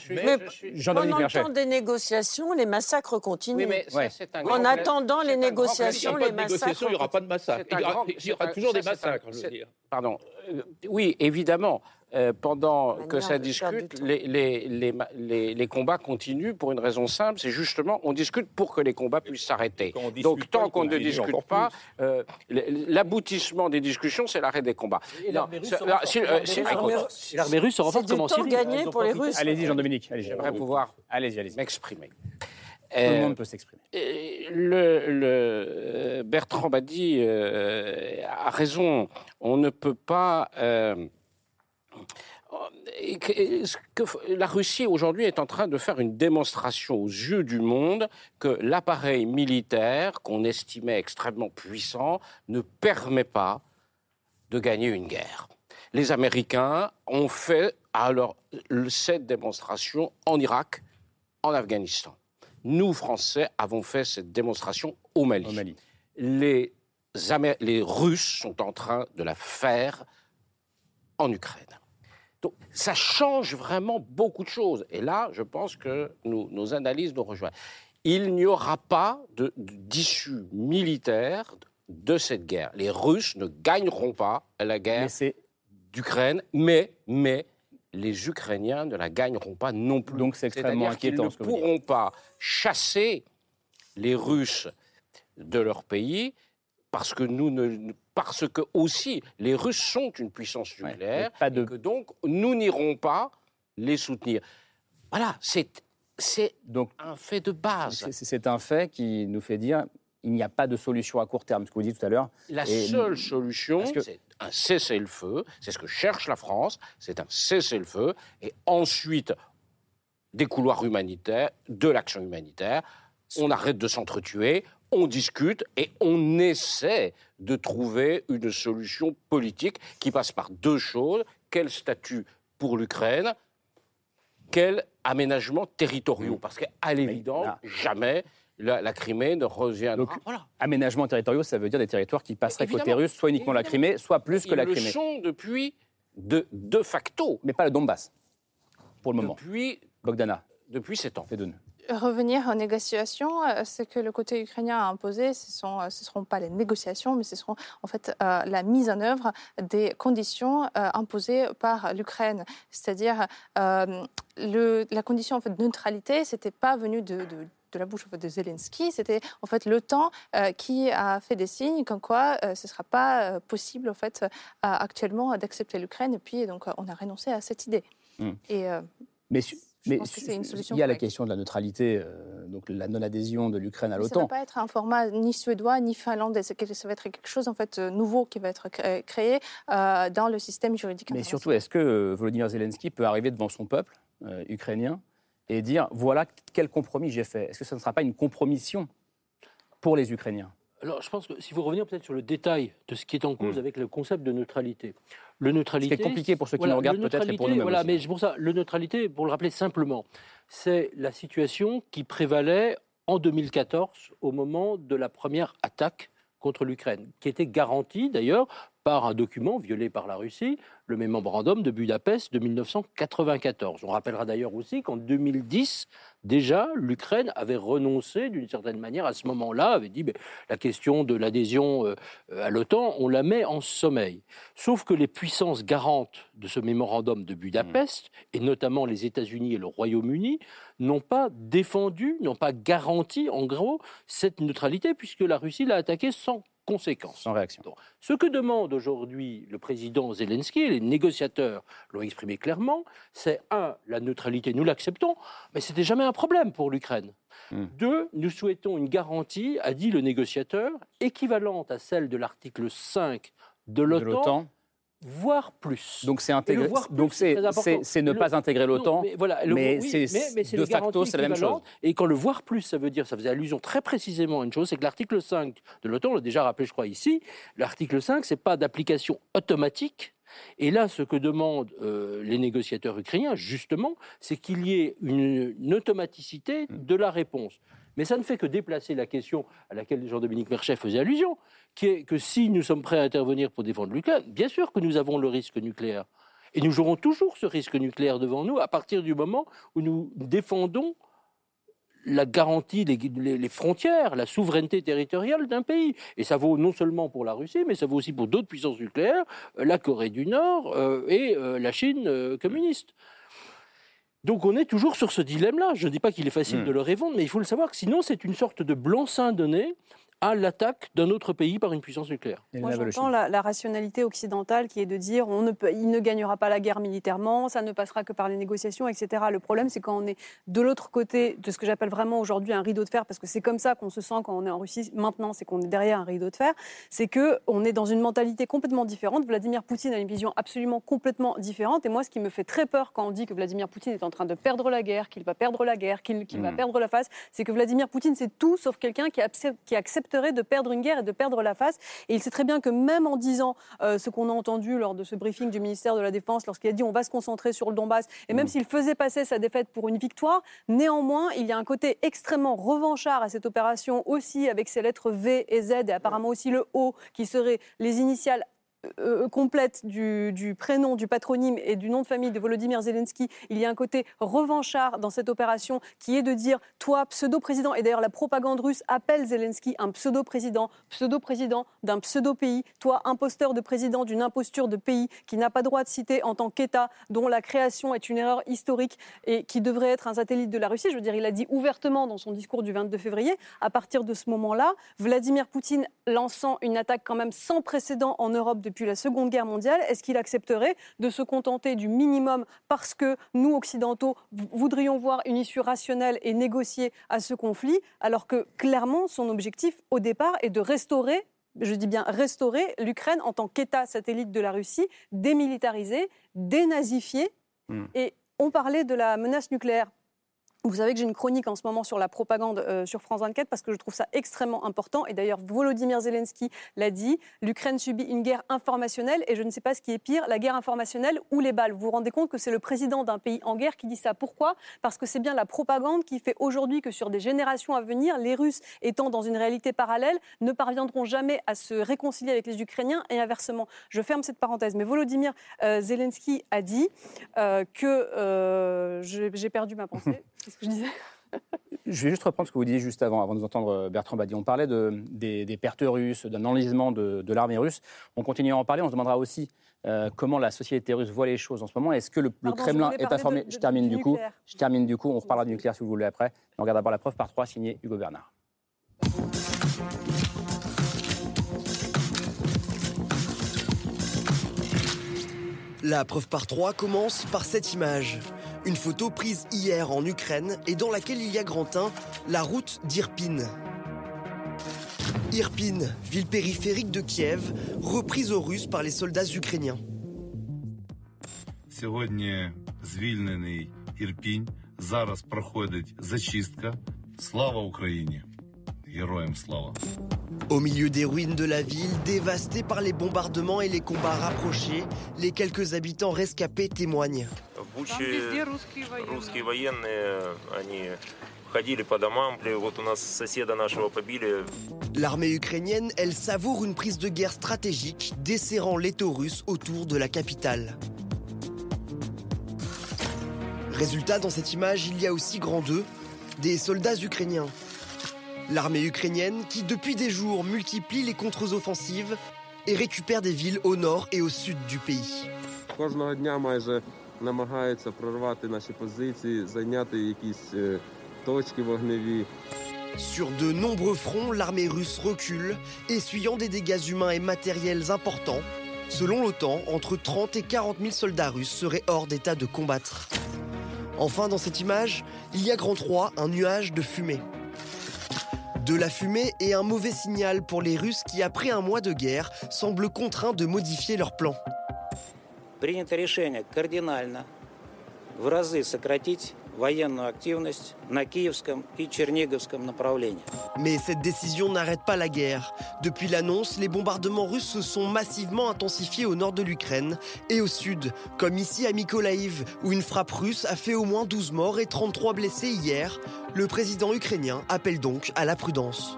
mais, pendant le temps des négociations, les massacres continuent. en attendant les négociations, les massacres. Il n'y aura pas de massacre. Il y aura, toujours des massacres. Je veux dire. Pardon. Euh, oui, évidemment. Euh, pendant que ça discute, les, les, les, les, combats continuent pour une raison simple, c'est justement on discute pour que les combats puissent s'arrêter. Donc tant qu'on ne discute pas, euh, l'aboutissement des discussions, c'est l'arrêt des combats. L'armée russe aura comment gagné pour les Russes. Allez-y, Jean-Dominique. J'aimerais pouvoir allez allez m'exprimer. Tout le monde peut s'exprimer. Le, le, Bertrand Badi euh, a raison. On ne peut pas que la Russie aujourd'hui est en train de faire une démonstration aux yeux du monde que l'appareil militaire qu'on estimait extrêmement puissant ne permet pas de gagner une guerre. Les Américains ont fait alors cette démonstration en Irak, en Afghanistan. Nous, Français, avons fait cette démonstration au Mali. Mali. Les, les Russes sont en train de la faire en Ukraine. Donc ça change vraiment beaucoup de choses. Et là, je pense que nos analyses nous rejoignent. Il n'y aura pas d'issue militaire de cette guerre. Les Russes ne gagneront pas la guerre d'Ukraine, mais, mais les Ukrainiens ne la gagneront pas non plus. Donc c'est extrêmement inquiétant. Ils ne pourront pas chasser les Russes de leur pays, parce que nous ne, parce que aussi les Russes sont une puissance nucléaire, et que donc nous n'irons pas les soutenir. Voilà, c'est c'est donc un fait de base. C'est un fait qui nous fait dire il n'y a pas de solution à court terme, ce que vous dites tout à l'heure. La seule solution, c'est un cessez-le-feu. C'est ce que cherche la France. C'est un cessez-le-feu. Et ensuite, des couloirs humanitaires, de l'action humanitaire. On arrête de s'entretuer, on discute et on essaie de trouver une solution politique qui passe par deux choses. Quel statut pour l'Ukraine? Quel aménagement territoriaux? Mmh. Parce qu'à l'évidence, jamais la, Crimée ne reviendra. Donc, aménagement territoriaux, ça veut dire des territoires qui passeraient côté russe, soit uniquement la Crimée, soit plus que la Crimée. Ils le sont depuis de, de facto. Mais pas le Donbass, pour le moment. Depuis Bogdana. Depuis sept ans. Revenir aux négociations, euh, ce que le côté ukrainien a imposé, ce ne euh, seront pas les négociations, mais ce seront en fait euh, la mise en œuvre des conditions imposées par l'Ukraine. C'est-à-dire la condition en fait, de neutralité, c'était pas venu de, de la bouche de Zelensky, c'était en fait l'OTAN qui a fait des signes comme quoi ce ne sera pas possible en fait actuellement d'accepter l'Ukraine et puis donc on a renoncé à cette idée. Et, mais mais il y a la question de la neutralité, euh, donc la non-adhésion de l'Ukraine à l'OTAN. Ça ne va pas être un format ni suédois ni finlandais. Ça va être quelque chose en fait euh, nouveau qui va être créé euh, dans le système juridique. Mais surtout, est-ce que Volodymyr Zelensky peut arriver devant son peuple ukrainien et dire voilà quel compromis j'ai fait? Est-ce que ça ne sera pas une compromission pour les Ukrainiens? Alors, je pense que s'il faut revenir peut-être sur le détail de ce qui est en cause hmm. avec le concept de neutralité. Le neutralité. C'est compliqué pour ceux qui nous regardent peut-être et pour nous Voilà, mais pour ça, le neutralité, pour le rappeler simplement, c'est la situation qui prévalait en 2014 au moment de la première attaque contre l'Ukraine, qui était garantie d'ailleurs par un document violé par la Russie, le mémorandum de Budapest de 1994. On rappellera d'ailleurs aussi qu'en 2010, déjà, l'Ukraine avait renoncé d'une certaine manière à ce moment-là, avait dit la question de l'adhésion euh, à l'OTAN, on la met en sommeil. Sauf que les puissances garantes de ce mémorandum de Budapest, et notamment les États-Unis et le Royaume-Uni, n'ont pas défendu, n'ont pas garanti, en gros, cette neutralité, puisque la Russie l'a attaqué sans Sans réaction. ce que demande aujourd'hui le président Zelensky, et les négociateurs l'ont exprimé clairement, c'est un, la neutralité, nous l'acceptons, mais c'était jamais un problème pour l'Ukraine. Hmm. Deux, nous souhaitons une garantie, a dit le négociateur, équivalente à celle de l'article 5 de l'OTAN voire plus. Donc c'est intégrer, donc c'est ne pas intégrer l'OTAN, mais, voilà, mais c'est de facto c'est la même chose. Et quand le voir plus, ça veut dire, ça faisait allusion très précisément à une chose, c'est que l'article 5 de l'OTAN, on l'a déjà rappelé, je crois ici, l'article 5, c'est pas d'application automatique. Et là, ce que demandent euh, les négociateurs ukrainiens, justement, c'est qu'il y ait une, une automaticité de la réponse. Mais ça ne fait que déplacer la question à laquelle Jean-Dominique Merchet faisait allusion, qui est que si nous sommes prêts à intervenir pour défendre l'Ukraine, bien sûr que nous avons le risque nucléaire. Et nous aurons toujours ce risque nucléaire devant nous à partir du moment où nous défendons la garantie, les, frontières, la souveraineté territoriale d'un pays. Et ça vaut non seulement pour la Russie, mais ça vaut aussi pour d'autres puissances nucléaires, la Corée du Nord euh, et euh, la Chine euh, communiste. Donc on est toujours sur ce dilemme-là. Je ne dis pas qu'il est facile hmm. de le répondre, mais il faut le savoir que sinon c'est une sorte de blanc-seing donné à l'attaque d'un autre pays par une puissance nucléaire. Moi, j'entends la, rationalité occidentale qui est de dire on ne peut, il ne gagnera pas la guerre militairement, ça ne passera que par les négociations, etc. Le problème, c'est quand on est de l'autre côté de ce que j'appelle vraiment aujourd'hui un rideau de fer, parce que c'est comme ça qu'on se sent quand on est en Russie maintenant, c'est qu'on est derrière un rideau de fer, c'est que on est dans une mentalité complètement différente. Vladimir Poutine a une vision absolument complètement différente. Et moi, ce qui me fait très peur quand on dit que Vladimir Poutine est en train de perdre la guerre, qu'il va perdre la guerre, qu'il va hmm. perdre la face, c'est que Vladimir Poutine, c'est tout sauf quelqu'un qui, qui accepte de perdre une guerre et de perdre la face. Et il sait très bien que même en disant euh, ce qu'on a entendu lors de ce briefing du ministère de la Défense, lorsqu'il a dit on va se concentrer sur le Donbass, et même mm. s'il faisait passer sa défaite pour une victoire, néanmoins, il y a un côté extrêmement revanchard à cette opération aussi, avec ses lettres V et Z, et apparemment aussi le O, qui seraient les initiales euh, complète du, prénom, du patronyme et du nom de famille de Volodymyr Zelensky, il y a un côté revanchard dans cette opération qui est de dire toi, pseudo-président, et d'ailleurs la propagande russe appelle Zelensky un pseudo-président, pseudo-président d'un pseudo-pays, toi, imposteur de président d'une imposture de pays qui n'a pas droit de citer en tant qu'État, dont la création est une erreur historique et qui devrait être un satellite de la Russie. Je veux dire, il a dit ouvertement dans son discours du 22 février, à partir de ce moment-là, Vladimir Poutine lançant une attaque quand même sans précédent en Europe depuis la Seconde Guerre mondiale, est-ce qu'il accepterait de se contenter du minimum parce que nous, Occidentaux, voudrions voir une issue rationnelle et négociée à ce conflit, alors que clairement, son objectif au départ est de restaurer je dis bien restaurer l'Ukraine en tant qu'État satellite de la Russie, démilitarisé, dénazifié. Hmm. Et on parlait de la menace nucléaire. Vous savez que j'ai une chronique en ce moment sur la propagande euh, sur France 24 parce que je trouve ça extrêmement important. Et d'ailleurs, Volodymyr Zelensky l'a dit, l'Ukraine subit une guerre informationnelle et je ne sais pas ce qui est pire, la guerre informationnelle ou les balles. Vous vous rendez compte que c'est le président d'un pays en guerre qui dit ça. Pourquoi? Parce que c'est bien la propagande qui fait aujourd'hui que sur des générations à venir, les Russes étant dans une réalité parallèle ne parviendront jamais à se réconcilier avec les Ukrainiens et inversement. Je ferme cette parenthèse. Mais Volodymyr euh, Zelensky a dit euh, que j'ai perdu ma pensée. ce que je disais Je vais juste reprendre ce que vous disiez juste avant, avant de vous entendre euh, Bertrand Badi. On parlait de, des, pertes russes, d'un enlisement de, l'armée russe. On continue à en parler. On se demandera aussi euh, comment la société russe voit les choses en ce moment. Est-ce que le, Kremlin est informé Je termine du, coup. Je termine du coup. On reparlera du nucléaire si vous voulez après. On regarde d'abord la preuve par trois, signée Hugo Bernard. La preuve par trois commence par cette image. Une photo prise hier en Ukraine et dans laquelle il y a grand la route d'Irpin. Irpin, ville périphérique de Kiev, reprise aux Russes par les soldats ukrainiens. Сьогодні звільнений Ірпінь. Зараз проходить зачистка. Слава Україні! Героям слава! Au milieu des ruines de la ville, dévastée par les bombardements et les combats rapprochés, les quelques habitants rescapés témoignent. L'armée ukrainienne, elle savoure une prise de guerre stratégique, desserrant les russes autour de la capitale. Résultat, dans cette image, il y a aussi grand deux, des soldats ukrainiens. L'armée ukrainienne qui depuis des jours multiplie les contre-offensives et récupère des villes au nord et au sud du pays. Sur de nombreux fronts, l'armée russe recule, essuyant des dégâts humains et matériels importants. Selon l'OTAN, entre 30 et 40 000 soldats russes seraient hors d'état de combattre. Enfin, dans cette image, il y a grand 3, un nuage de fumée. De la fumée et un mauvais signal pour les Russes qui, après un mois de guerre, semblent contraints de modifier leur plan. Mais cette décision n'arrête pas la guerre. Depuis l'annonce, les bombardements russes se sont massivement intensifiés au nord de l'Ukraine et au sud, comme ici à Mykolaïv, où une frappe russe a fait au moins 12 morts et 33 blessés hier. Le président ukrainien appelle donc à la prudence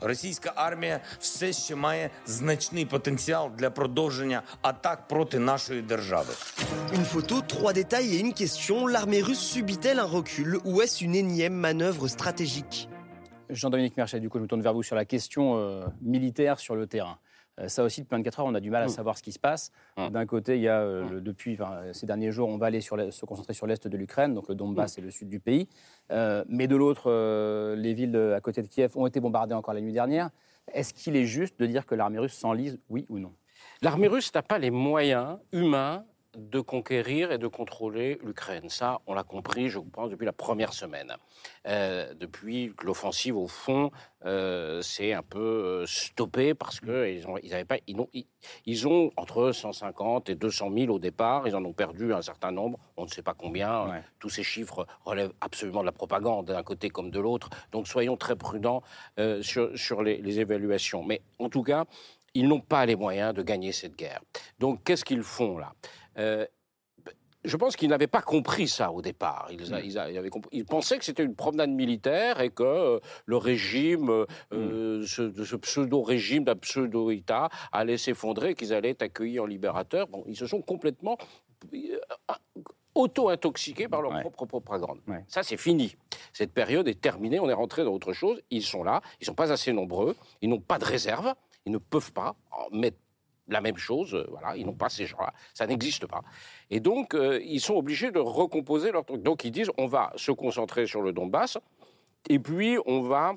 Російська армія все ще має значний потенціал для продовження атак проти нашої держави. Une photo, trois détails et une question. L'armée russe subit-elle un recul ou est-ce une énième manœuvre stratégique Jean-Dominique Merchet, du coup, je me tourne vers vous sur la question euh, militaire sur le terrain. Euh, ça aussi, depuis 24 heures, on a du mal à mm. savoir ce qui se passe. Mm. D'un côté, il y a, euh, mm. depuis ces derniers jours, on va aller se concentrer sur l'est de l'Ukraine, donc le Donbass et le sud du pays. Euh, mais de l'autre, les villes à côté de Kiev ont été bombardées encore la nuit dernière. Est-ce qu'il est juste de dire que l'armée russe s'enlise, oui ou non? L'armée russe n'a pas les moyens humains de conquérir et de contrôler l'Ukraine. Ça, on l'a compris, je pense, depuis la première semaine. Euh, depuis que l'offensive, au fond, euh, s'est un peu euh, stoppée parce qu'ils ont, ils pas, ils ont, ils, ont, entre 150 et 200 000 au départ. Ils en ont perdu un certain nombre, on ne sait pas combien. Tous ces chiffres relèvent absolument de la propagande d'un côté comme de l'autre. Donc soyons très prudents sur, sur les, les évaluations. Mais en tout cas, ils n'ont pas les moyens de gagner cette guerre. Donc qu'est-ce qu'ils font là? Euh, je pense qu'ils n'avaient pas compris ça au départ. Ils, ils, pensaient que c'était une promenade militaire et que euh, le régime, euh, hmm. ce, pseudo-régime d'un pseudo-État allait s'effondrer, qu'ils allaient être accueillis en libérateurs. Bon, ils se sont complètement auto-intoxiqués par leur propre propagande. Ça, c'est fini. Cette période est terminée, on est rentré dans autre chose. Ils sont là, ils ne sont pas assez nombreux, ils n'ont pas de réserve, ils ne peuvent pas mettre la même chose. Euh, voilà, ils n'ont pas ces gens-là. Ça n'existe pas. Et donc, euh, ils sont obligés de recomposer leur truc. Donc, ils disent on va se concentrer sur le Donbass, et puis on va,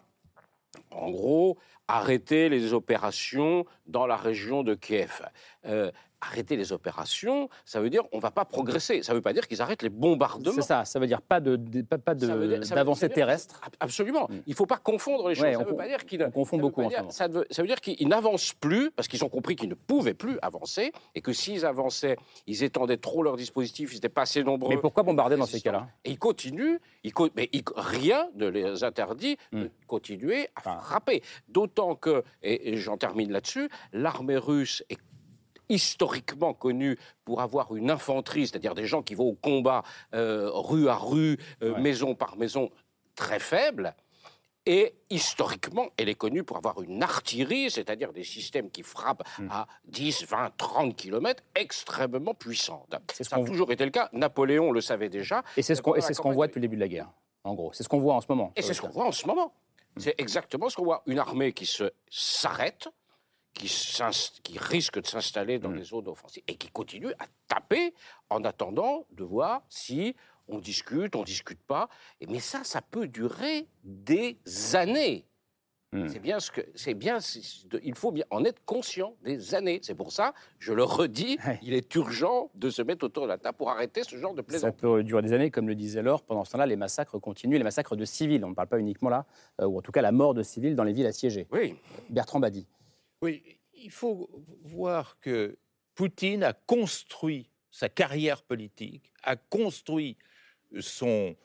en gros, arrêter les opérations dans la région de Kiev. Euh, arrêter les opérations, ça veut dire on ne va pas progresser. Ça ne veut pas dire qu'ils arrêtent les bombardements. C'est ça, ça veut dire pas de, pas, pas d'avancée terrestre. Absolument. Mm. Il ne faut pas confondre les choses. ça veut pas dire qu'ils confond beaucoup. ça, veut, ça, veut, dire qu'ils n'avancent plus parce qu'ils ont compris qu'ils ne pouvaient plus avancer et que s'ils avançaient, ils étendaient trop leur dispositif, ils n'étaient pas assez nombreux. Mais pourquoi bombarder dans ces cas-là? Et ils continuent, ils, mais rien ne les interdit de mm. continuer à frapper. D'autant que, et j'en termine là-dessus, l'armée russe est historiquement connu pour avoir une infanterie, c'est-à-dire des gens qui vont au combat euh, rue à rue, euh, maison par maison, très faible. Et historiquement, elle est connue pour avoir une artillerie, c'est-à-dire des systèmes qui frappent hmm. à 10, 20, 30 km, extrêmement puissantes. Ça a toujours été le cas. Napoléon le savait déjà. Et c'est ce qu'on voit depuis le début de la guerre, en gros. C'est ce qu'on voit en ce moment. Et c'est ce qu'on voit en ce moment. C'est exactement ce qu'on voit. Une armée qui se s'arrête, qui, qui risque de s'installer dans mm. les zones offensives et qui continue à taper en attendant de voir si on discute, on discute pas. Mais ça, ça peut durer des années. Mm. C'est bien ce que c'est bien. Il faut bien en être conscient des années. C'est pour ça, je le redis, il est urgent de se mettre autour de la table pour arrêter ce genre de plaisanterie. Ça peut durer des années, comme le disait Laure. Pendant ce temps-là, les massacres continuent, les massacres de civils. On ne parle pas uniquement là, euh, ou en tout cas la mort de civils dans les villes assiégées. Oui. Bertrand Badi. Oui, il faut voir que Poutine a construit sa carrière politique, a construit son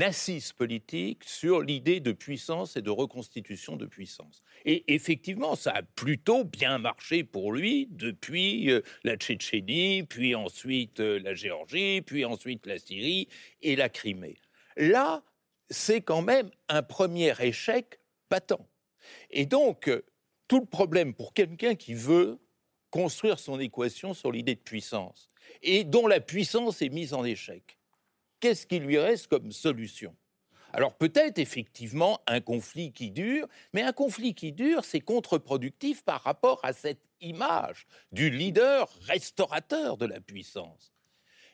assise politique sur l'idée de puissance et de reconstitution de puissance. Et effectivement, ça a plutôt bien marché pour lui depuis euh, la Tchétchénie, puis ensuite euh, la Géorgie, puis ensuite la Syrie et la Crimée. Là, c'est quand même un premier échec patent. Et donc, tout le problème pour quelqu'un qui veut construire son équation sur l'idée de puissance et dont la puissance est mise en échec. Qu'est-ce qui lui reste comme solution? Alors peut-être effectivement un conflit qui dure, mais un conflit qui dure, c'est contre-productif par rapport à cette image du leader restaurateur de la puissance.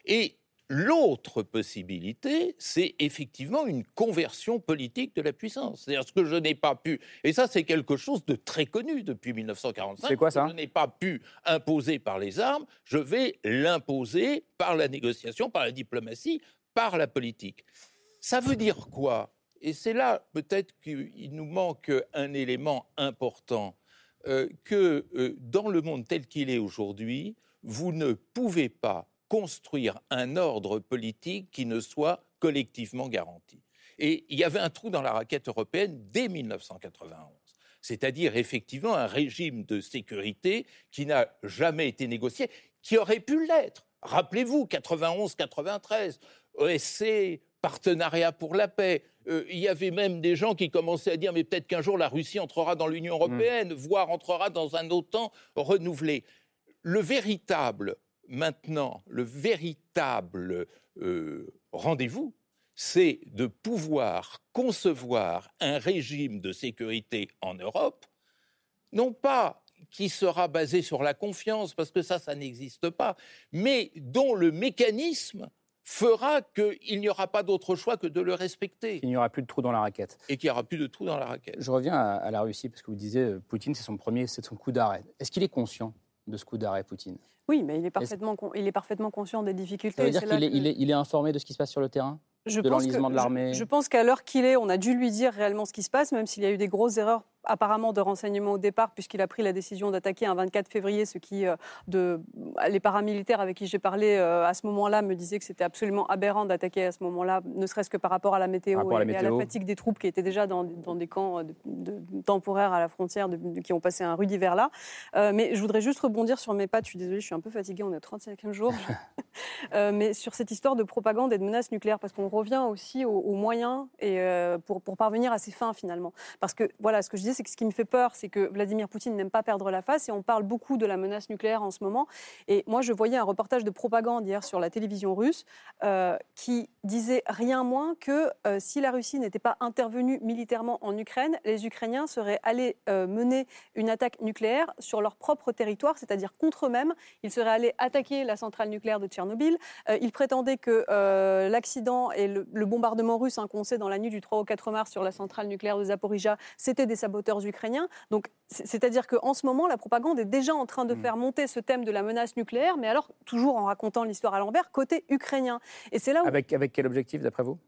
Et L'autre possibilité, c'est effectivement une conversion politique de la puissance. C'est-à-dire ce que je n'ai pas pu, et ça c'est quelque chose de très connu depuis 1945. C'est quoi ça Je n'ai pas pu imposer par les armes, je vais l'imposer par la négociation, par la diplomatie, par la politique. Ça veut dire quoi? Et c'est là peut-être qu'il nous manque un élément important, euh, que euh, dans le monde tel qu'il est aujourd'hui, vous ne pouvez pas construire un ordre politique qui ne soit collectivement garanti. Et il y avait un trou dans la raquette européenne dès 1991 c'est-à-dire effectivement un régime de sécurité qui n'a jamais été négocié, qui aurait pu l'être. Rappelez-vous, 91-93, ESC, partenariat pour la paix. Euh, il y avait même des gens qui commençaient à dire mais peut-être qu'un jour la Russie entrera dans l'Union européenne, mmh. voire entrera dans un OTAN renouvelé. Le véritable maintenant, le véritable euh, rendez-vous, c'est de pouvoir concevoir un régime de sécurité en Europe, non pas qui sera basé sur la confiance, parce que ça, ça n'existe pas, mais dont le mécanisme fera qu'il n'y aura pas d'autre choix que de le respecter. Il n'y aura plus de trous dans la raquette. Et qu'il n'y aura plus de trous dans la raquette. Je reviens à, la Russie, parce que vous disiez, euh, Poutine, c'est son premier, c'est son coup d'arrêt. Est-ce qu'il est conscient de ce coup d'arrêt, Poutine? Oui, mais il est parfaitement, il est parfaitement conscient des difficultés. Ça veut dire qu'il est, il est, informé de ce qui se passe sur le terrain je de l'enlisement de l'armée? Je, pense qu'à l'heure qu'il est, on a dû lui dire réellement ce qui se passe, même s'il y a eu des grosses erreurs apparemment de renseignements au départ, puisqu'il a pris la décision d'attaquer un 24 février, ce qui, euh, de, les paramilitaires avec qui j'ai parlé euh, à ce moment-là me disaient que c'était absolument aberrant d'attaquer à ce moment-là, ne serait-ce que par rapport à la météo et, à la fatigue des troupes qui étaient déjà dans, des camps de, temporaires à la frontière, qui ont passé un rude hiver là. Euh, mais je voudrais juste rebondir sur mes pattes. Je suis désolée, je suis un peu fatiguée, on est au 35e jour. mais sur cette histoire de propagande et de menaces nucléaires, parce qu'on revient aussi aux, moyens et, pour, pour parvenir à ces fins finalement. Parce que voilà, ce que je c'est que ce qui me fait peur, c'est que Vladimir Poutine n'aime pas perdre la face et on parle beaucoup de la menace nucléaire en ce moment. Et moi, je voyais un reportage de propagande hier sur la télévision russe euh, qui disait rien moins que euh, si la Russie n'était pas intervenue militairement en Ukraine, les Ukrainiens seraient allés euh, mener une attaque nucléaire sur leur propre territoire, c'est-à-dire contre eux-mêmes. Ils seraient allés attaquer la centrale nucléaire de Tchernobyl. ils prétendaient que l'accident et le, bombardement russe hein, qu'on sait dans la nuit du 3 au 4 mars sur la centrale nucléaire de Zaporizhia, c'était des saboteurs ukrainiens. Donc, c'est-à-dire qu'en ce moment, la propagande est déjà en train de mm. faire monter ce thème de la menace nucléaire, mais alors toujours en racontant l'histoire à l'envers, côté ukrainien. Et c'est là où... avec, avec quel objectif, d'après vous?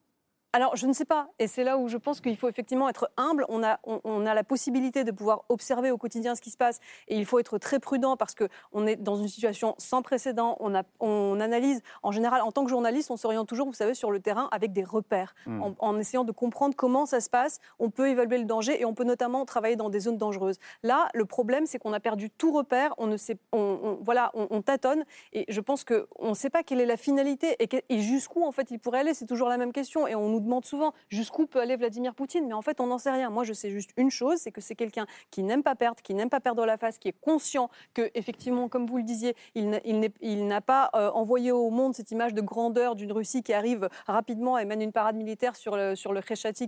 Alors, je ne sais pas. Et c'est là où je pense qu'il faut effectivement être humble. On a, on, a la possibilité de pouvoir observer au quotidien ce qui se passe. Et il faut être très prudent parce qu'on est dans une situation sans précédent. On, a, on analyse, en général, en tant que journaliste, on s'oriente toujours, vous savez, sur le terrain avec des repères. Hmm. En, essayant de comprendre comment ça se passe, on peut évaluer le danger et on peut notamment travailler dans des zones dangereuses. Là, le problème, c'est qu'on a perdu tout repère. On ne sait, on, voilà, on, tâtonne. Et je pense qu'on ne sait pas quelle est la finalité et, et jusqu'où, en fait, il pourrait aller. C'est toujours la même question. Et on nous demande souvent jusqu'où peut aller Vladimir Poutine, mais en fait, on n'en sait rien. Moi, je sais juste une chose, c'est que c'est quelqu'un qui n'aime pas perdre, qui n'aime pas perdre la face, qui est conscient que, effectivement, comme vous le disiez, il n'a pas euh, envoyé au monde cette image de grandeur d'une Russie qui arrive rapidement et mène une parade militaire sur le, sur le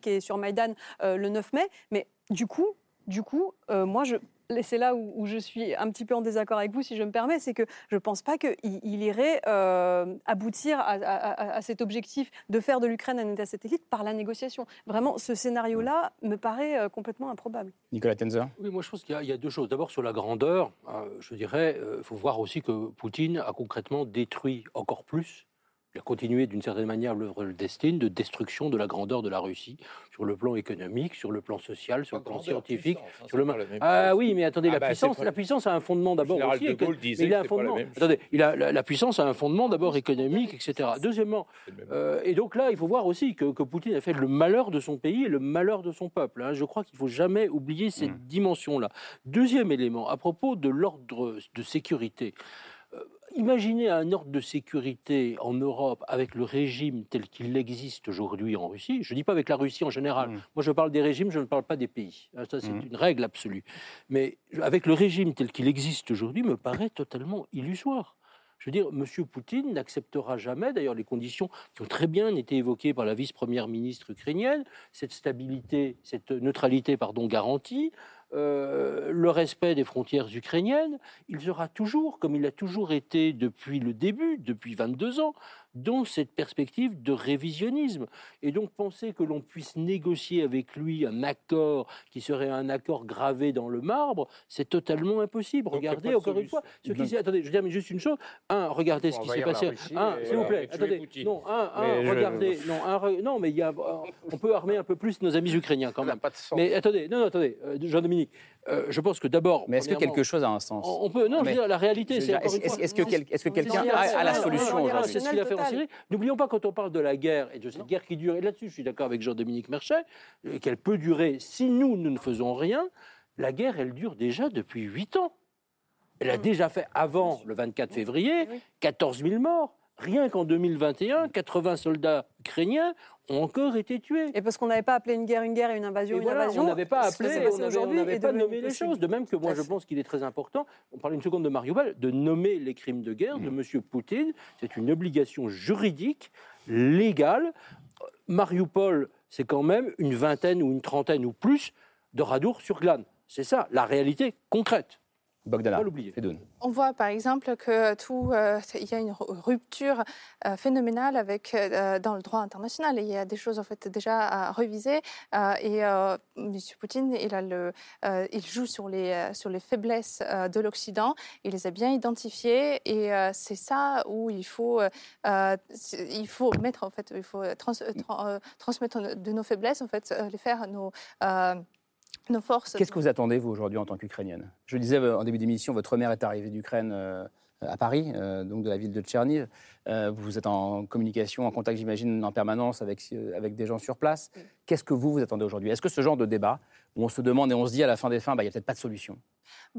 et sur Maïdan euh, le 9 mai. Mais du coup, du coup, euh, moi, je, c'est là où, je suis un petit peu en désaccord avec vous, si je me permets, c'est que je ne pense pas qu'il il irait euh, aboutir à, cet objectif de faire de l'Ukraine un État satellite par la négociation. Vraiment, ce scénario-là me paraît euh, complètement improbable. Nicolas Tenzer? Oui, moi je pense qu'il y, a deux choses. D'abord, sur la grandeur, je dirais, il faut voir aussi que Poutine a concrètement détruit encore plus il a continué d'une certaine manière l'œuvre destin de destruction de la grandeur de la Russie sur le plan économique, sur le plan social, sur le plan scientifique. Hein, sur le... Ah oui, mais attendez, ah la, bah, puissance, la puissance a un fondement d'abord aussi. il a un fondement. Attendez, il a, la, puissance a un fondement d'abord économique, etc. Deuxièmement, euh, et donc là, il faut voir aussi que, que, Poutine a fait le malheur de son pays et le malheur de son peuple. Hein. Je crois qu'il ne faut jamais oublier cette hmm. dimension-là. Deuxième élément, à propos de l'ordre de sécurité imaginez un ordre de sécurité en Europe avec le régime tel qu'il existe aujourd'hui en Russie. Je ne dis pas avec la Russie en général. Mmh. Moi, je parle des régimes, je ne parle pas des pays. Ah, ça, c'est mmh. une règle absolue. Mais avec le régime tel qu'il existe aujourd'hui, me paraît totalement illusoire. Je veux dire, M. Poutine n'acceptera jamais, d'ailleurs les conditions qui ont très bien été évoquées par la vice-première ministre ukrainienne, cette stabilité, cette neutralité pardon, garantie, euh, le respect des frontières ukrainiennes, il sera toujours, comme il a toujours été depuis le début, depuis 22 ans, dans cette perspective de révisionnisme. Et donc penser que l'on puisse négocier avec lui un accord qui serait un accord gravé dans le marbre, c'est totalement impossible. regardez encore une fois ce qui s'est. Attendez, je veux dire mais juste une chose. Un, regardez ce qui s'est passé. Un, s'il vous plaît. Attendez. Non, un, un regardez. Non, un, non, mais il y a. On peut armer un peu plus nos amis ukrainiens quand même. Pas de sens. Mais attendez, non, non, attendez, euh, Jean-Dominique. Euh, je pense que d'abord. Mais est-ce que quelque chose a un sens On peut. Non, je veux dire, la réalité, c'est. Est-ce que, est que quelqu'un a, la solution C'est ce qu'il a fait N'oublions pas quand on parle de la guerre et de cette guerre qui dure, et là-dessus je suis d'accord avec Jean-Dominique Merchet, euh, qu'elle peut durer si nous, nous ne faisons rien, la guerre, elle dure déjà depuis 8 ans. Elle a mm. déjà fait, avant le 24 février, 14 000 morts. Rien qu'en 2021, 80 soldats ukrainiens ont encore été tués. Et parce qu'on n'avait pas appelé une guerre une guerre et une invasion une invasion. On n'avait pas appelé, on n'avait pas nommé les choses. De même que moi, je pense qu'il est très important, on parle une seconde de Mariupol, de nommer les crimes de guerre de M. Mm. Poutine. C'est une obligation juridique, légale. Mariupol, c'est quand même une vingtaine ou une trentaine ou plus de radours sur glane. C'est ça, la réalité concrète. Bogdana, On voit par exemple que tout, euh, il y a une rupture euh, phénoménale avec euh, dans le droit international. il y a des choses en fait déjà à réviser. et M. Poutine, il a le, il joue sur les sur les faiblesses de l'Occident. Il les a bien identifiées. Et c'est ça où il faut il faut mettre en fait, il faut transmettre de nos faiblesses en fait, les faire nos nos forces. Qu'est-ce que vous attendez, vous, aujourd'hui, en tant qu'Ukrainienne? Je disais en début d'émission, votre mère est arrivée d'Ukraine à Paris, donc de la ville de Tcherniv. vous êtes en communication, en contact, j'imagine, en permanence avec, avec des gens sur place. Qu'est-ce que vous, vous attendez aujourd'hui? Est-ce que ce genre de débat, où on se demande et on se dit à la fin des fins, bah, il n'y a peut-être pas de solution?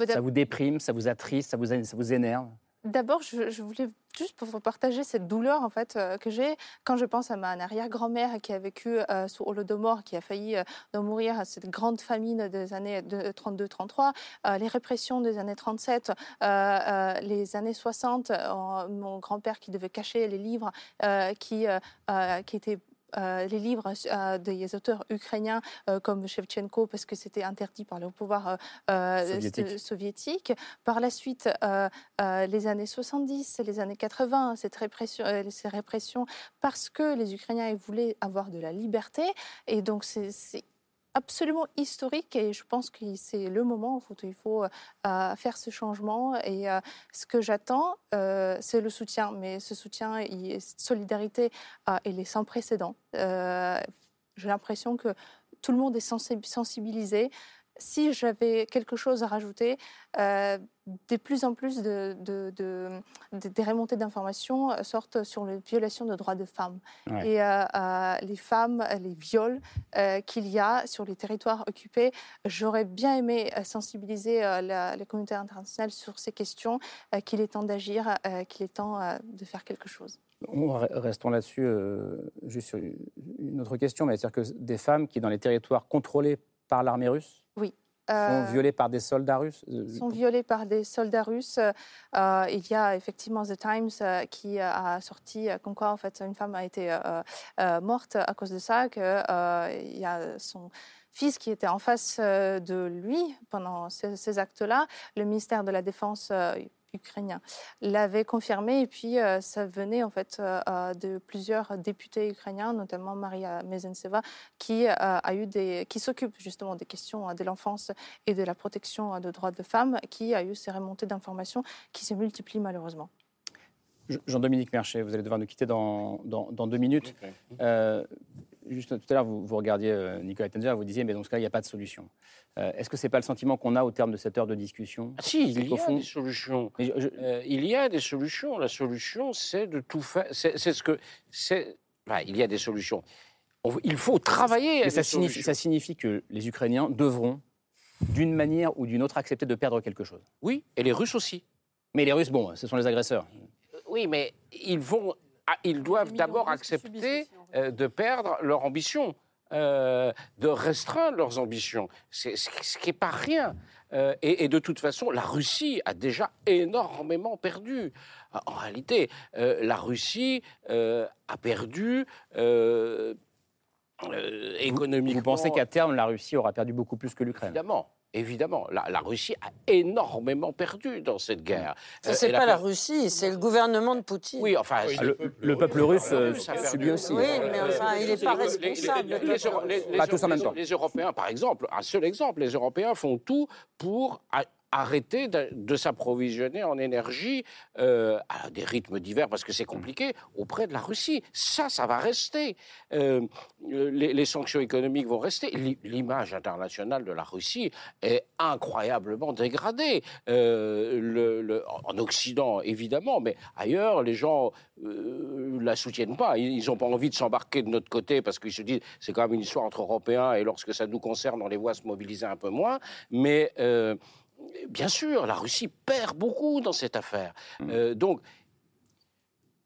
Ça vous déprime, ça vous attriste, ça vous, ça vous énerve? D'abord, je, voulais juste pour vous partager cette douleur en fait euh, que j'ai quand je pense à ma arrière-grand-mère qui a vécu euh, sous Holodomor, qui a failli euh, mourir à cette grande famine des années 32-33, les répressions des années 37, les années 60, mon grand-père qui devait cacher les livres qui, qui étaient euh, les livres euh, des auteurs ukrainiens euh, comme Shevchenko parce que c'était interdit par le pouvoir soviétique. Par la suite, les années 70, les années 80, cette répression, ces répressions parce que les Ukrainiens voulaient avoir de la liberté. Et donc, c'est absolument historique et je pense que c'est le moment où il faut euh, faire ce changement. Et euh, ce que j'attends, euh, c'est le soutien. Mais ce soutien, et cette solidarité, il est sans précédent. J'ai l'impression que tout le monde est sensibilisé si j'avais quelque chose à rajouter, euh, de plus en plus de, des remontées d'informations euh, sortent sur les violations de droits de femmes. Et euh, les femmes, les viols qu'il y a sur les territoires occupés, j'aurais bien aimé sensibiliser la, communauté internationale sur ces questions, qu'il est temps d'agir, qu'il est temps de faire quelque chose. Restons là-dessus, juste sur une autre question, mais c'est-à-dire que des femmes qui, dans les territoires contrôlés par l'armée russe, oui. Sont euh, violés par des soldats russes euh, Sont violés par des soldats russes. Euh, il y a effectivement The Times qui a sorti comme quoi en fait une femme a été morte à cause de ça. il y a son fils qui était en face de lui pendant ces, ces actes-là. Le ministère de la Défense ukrainien l'avait confirmé et puis euh, ça venait en fait euh, euh, de plusieurs députés ukrainiens, notamment Maria Mezenseva, qui a eu des, qui s'occupe justement des questions de l'enfance et de la protection des droits de femmes, qui a eu ces remontées d'informations qui se multiplient malheureusement. Jean-Dominique Merchet, vous allez devoir nous quitter dans, dans, deux minutes. Juste tout à l'heure, vous, vous, regardiez Nicolas Tenzer, vous disiez, mais dans ce cas, il n'y a pas de solution. Euh, est-ce que ce n'est pas le sentiment qu'on a au terme de cette heure de discussion ah, Si, il y a des solutions. Euh, il y a des solutions. La solution, c'est de tout faire. C'est ce que. il y a des solutions. il faut travailler. ça, signifie, ça signifie que les Ukrainiens devront, d'une manière ou d'une autre, accepter de perdre quelque chose. Oui, et les Russes aussi. Mais les Russes, bon, ce sont les agresseurs. Oui, mais ils vont. Ah, ils doivent d'abord accepter euh, de perdre leur ambition. Euh, de restreindre leurs ambitions, c'est, ce qui n'est pas rien. Euh, et, de toute façon, la Russie a déjà énormément perdu. En réalité, euh, la Russie a perdu économiquement. Vous pensez qu'à terme, la Russie aura perdu beaucoup plus que l'Ukraine? Évidemment. Évidemment, la, Russie a énormément perdu dans cette guerre. Ce n'est pas la Russie, c'est le gouvernement de Poutine. Oui, enfin, le, peuple, russe euh, subit aussi. Oui, mais enfin, il n'est pas responsable. pas tous en même temps. Les Européens, par exemple, un seul exemple, les Européens font tout pour arrêter de, s'approvisionner en énergie euh, à des rythmes divers, parce que c'est compliqué, auprès de la Russie. Ça, ça va rester. Euh, les, sanctions économiques vont rester. L'image internationale de la Russie est incroyablement dégradée. Euh, le, en Occident, évidemment, mais ailleurs, les gens ne la soutiennent pas. Ils n'ont pas envie de s'embarquer de notre côté parce qu'ils se disent c'est quand même une histoire entre Européens et lorsque ça nous concerne, on les voit se mobiliser un peu moins. Mais bien sûr, la Russie perd beaucoup dans cette affaire. Mm. Euh, donc,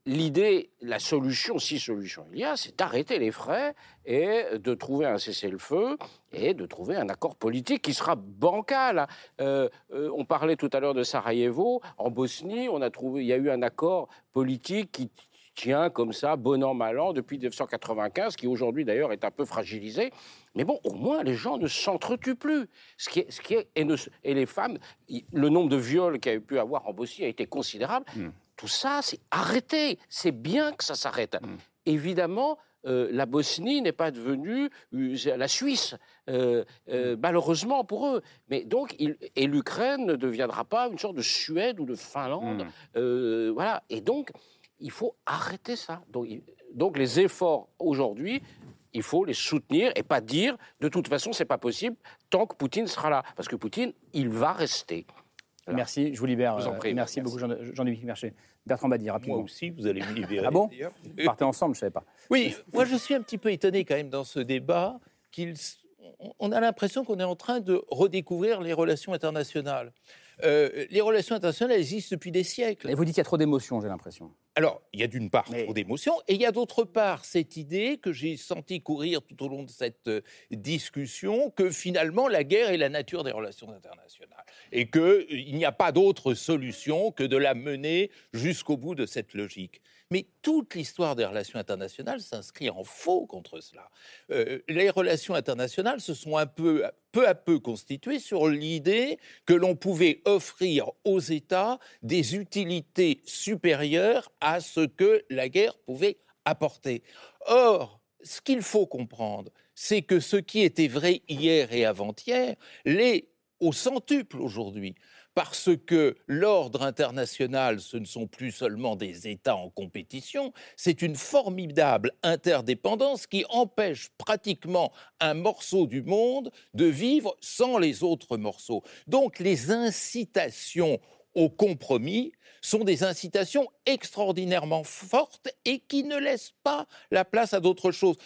l'idée, la solution, si solution il y a, c'est d'arrêter les frais et de trouver un cessez-le-feu et de trouver un accord politique qui sera bancal. Euh, euh, on parlait tout à l'heure de Sarajevo. En Bosnie, on a trouvé, il y a eu un accord politique qui tient comme ça, bon an, mal an, depuis 1995, qui aujourd'hui d'ailleurs est un peu fragilisé. Mais bon, au moins les gens ne s'entretuent plus. Ce qui est, ce qui est, et, les femmes, le nombre de viols qu'il y a pu avoir en Bosnie a été considérable. Hmm. Tout ça, c'est arrêté. C'est bien que ça s'arrête. Hmm. Évidemment, euh, la Bosnie n'est pas devenue euh, la Suisse, euh, hmm. malheureusement pour eux. Mais donc, et l'Ukraine ne deviendra pas une sorte de Suède ou de Finlande. voilà. Et donc, il faut arrêter ça. Donc, donc les efforts aujourd'hui, il faut les soutenir et pas dire de toute façon c'est pas possible tant que Poutine sera là, parce que Poutine, il va rester. Merci, je vous libère. vous en prie, merci, beaucoup Jean-Luc Merchet. Bertrand Badi, rapidement. Moi aussi, vous allez me libérer. ah bon partez ensemble, je ne savais pas. Oui, moi je suis un petit peu étonné quand même dans ce débat qu'il on a l'impression qu'on est en train de redécouvrir les relations internationales. Euh, les relations internationales existent depuis des siècles. Et vous dites qu'il y a trop d'émotions, j'ai l'impression. Alors, il y a d'une part trop d'émotions, et il y a d'autre part cette idée que j'ai senti courir tout au long de cette euh, discussion que finalement la guerre est la nature des relations internationales, et qu'il euh, n'y a pas d'autre solution que de la mener jusqu'au bout de cette logique. Mais toute l'histoire des relations internationales s'inscrit en faux contre cela. Euh, les relations internationales se sont un peu, peu à peu constituées sur l'idée que l'on pouvait offrir aux États des utilités supérieures à ce que la guerre pouvait apporter. Or, ce qu'il faut comprendre, c'est que ce qui était vrai hier et avant-hier l'est au centuple aujourd'hui parce que l'ordre international, ce ne sont plus seulement des États en compétition, c'est une formidable interdépendance qui empêche pratiquement un morceau du monde de vivre sans les autres morceaux. Donc les incitations au compromis sont des incitations extraordinairement fortes et qui ne laissent pas la place à d'autres choses.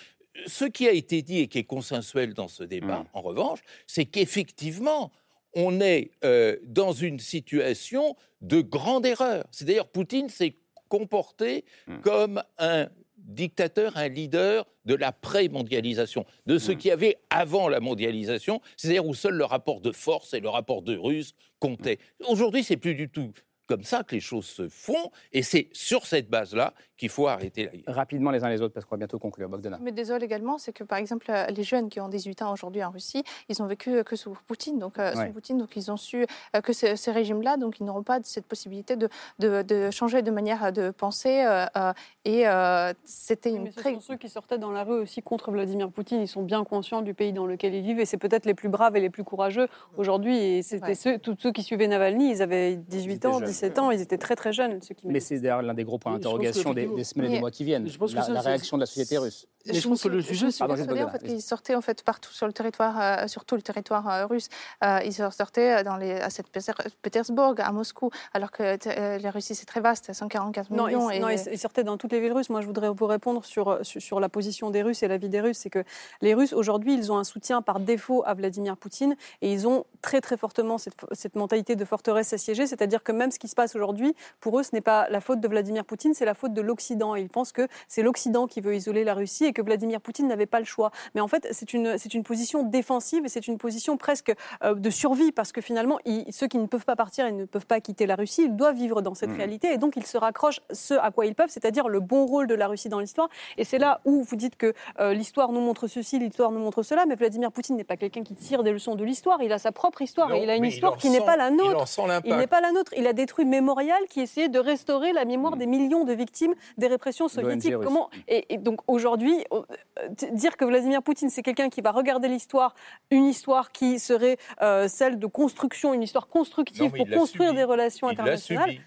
Ce qui a été dit et qui est consensuel dans ce débat, mmh. en revanche, c'est qu'effectivement, on est euh, dans une situation de grande erreur. C'est d'ailleurs Poutine s'est comporté hmm. comme un dictateur, un leader de la pré-mondialisation, de ce hmm. qu'il y avait avant la mondialisation, c'est-à-dire où seul le rapport de force et le rapport de ruse comptaient. Aujourd'hui, c'est plus du tout comme ça que les choses se font, et c'est sur cette base-là qu'il faut arrêter la guerre. Rapidement les uns les autres, parce qu'on va bientôt conclure. Bogdana. Mais désolé également, c'est que par exemple, euh, les jeunes qui ont 18 ans aujourd'hui en Russie, ils ont vécu euh, que sous Poutine, donc euh, sous Poutine, donc ils ont su que ce, ces régimes-là, donc ils n'auront pas cette possibilité de, de, changer de manière de penser. et c'était une mais ce sont ceux qui sortaient dans la rue aussi contre Vladimir Poutine. Ils sont bien conscients du pays dans lequel ils vivent, et c'est peut-être les plus braves et les plus courageux aujourd'hui. Et c'était ceux, tous ceux qui suivaient Navalny, ils avaient 18 ans, 17 ans, ils étaient très très jeunes. Ceux qui Mais c'est d'ailleurs l'un des gros points d'interrogation des, semaines et des mois qui viennent, je pense la, réaction de la société russe. Je, pense que le sujet, c'est en fait, qu'ils sortaient en fait partout sur le territoire, euh, sur tout le territoire euh, russe. Euh, ils sortaient dans les, à Saint-Pétersbourg, à Moscou, alors que la Russie c'est très vaste, 144 non, millions. Ils, et... Non, ils sortaient dans toutes les villes russes. Moi, je voudrais vous répondre sur, sur, la position des Russes et la vie des Russes. C'est que les Russes aujourd'hui, ils ont un soutien par défaut à Vladimir Poutine et ils ont très très fortement cette, cette mentalité de forteresse assiégée, c'est-à-dire que même ce qui se passe aujourd'hui, pour eux, ce n'est pas la faute de Vladimir Poutine, c'est la faute de l'Occident. Ils pensent que c'est l'Occident qui veut isoler la Russie et que Vladimir Poutine n'avait pas le choix. Mais en fait, c'est une, c'est une position défensive et c'est une position presque euh, de survie parce que finalement, ceux qui ne peuvent pas partir et ne peuvent pas quitter la Russie, ils doivent vivre dans cette mmh. réalité et donc ils se raccrochent ce à quoi ils peuvent, c'est-à-dire le bon rôle de la Russie dans l'histoire. Et c'est là où vous dites que euh, l'histoire nous montre ceci, l'histoire nous montre cela, mais Vladimir Poutine n'est pas quelqu'un qui tire des leçons de l'histoire. Il a sa propre histoire et il a une histoire qui n'est pas la nôtre. Il, n'est pas la nôtre. Il a détruit Mémorial qui essayait de restaurer la mémoire mmh. des millions de victimes des répressions soviétiques. Comment et, donc aujourd'hui, euh, dire que Vladimir Poutine c'est quelqu'un qui va regarder l'histoire, une histoire qui serait euh, celle de construction, une histoire constructive pour construire des relations internationales.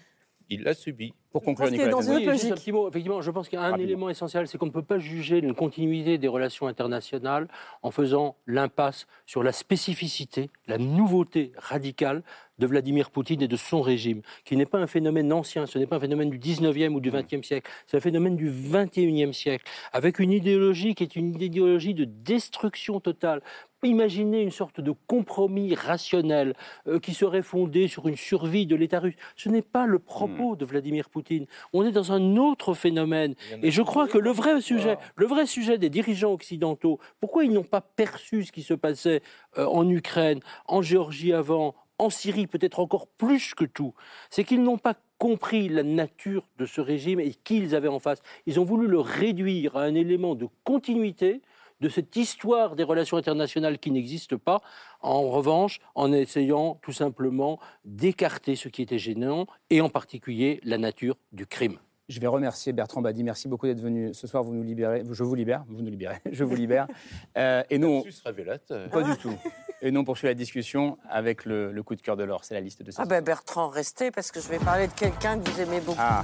Il l'a subi. Pour conclure, Nicolas dans une logique. Un petit mot. Effectivement, je pense qu'il y a un élément essentiel, c'est qu'on ne peut pas juger une continuité des relations internationales en faisant l'impasse sur la spécificité, la nouveauté radicale de Vladimir Poutine et de son régime, qui n'est pas un phénomène ancien, ce n'est pas un phénomène du 19e ou du 20e siècle, c'est un phénomène du 21e siècle, avec une idéologie qui est une idéologie de destruction totale. Imaginez une sorte de compromis rationnel euh, qui serait fondé sur une survie de l'État russe. Ce n'est pas le propos hmm. de Vladimir Poutine. On est dans un autre phénomène. Et je crois que le vrai sujet, le vrai sujet des dirigeants occidentaux, pourquoi ils n'ont pas perçu ce qui se passait euh, en Ukraine, en Géorgie avant, en Syrie peut-être encore plus que tout, c'est qu'ils n'ont pas compris la nature de ce régime et qui ils avaient en face. Ils ont voulu le réduire à un élément de continuité de cette histoire des relations internationales qui n'existe pas, en revanche, en essayant tout simplement d'écarter ce qui était gênant, et en particulier la nature du crime. Je vais remercier Bertrand Badi. Merci beaucoup d'être venu ce soir. Vous nous libérez. Je vous libère. Vous nous libérez. Je vous libère. Euh, et nous. révélateur. Pas du tout. Et nous, on poursuit la discussion avec le, coup de cœur de l'or. C'est la liste de ça. Ah ben Bertrand, restez parce que je vais parler de quelqu'un que vous aimez beaucoup. Ah.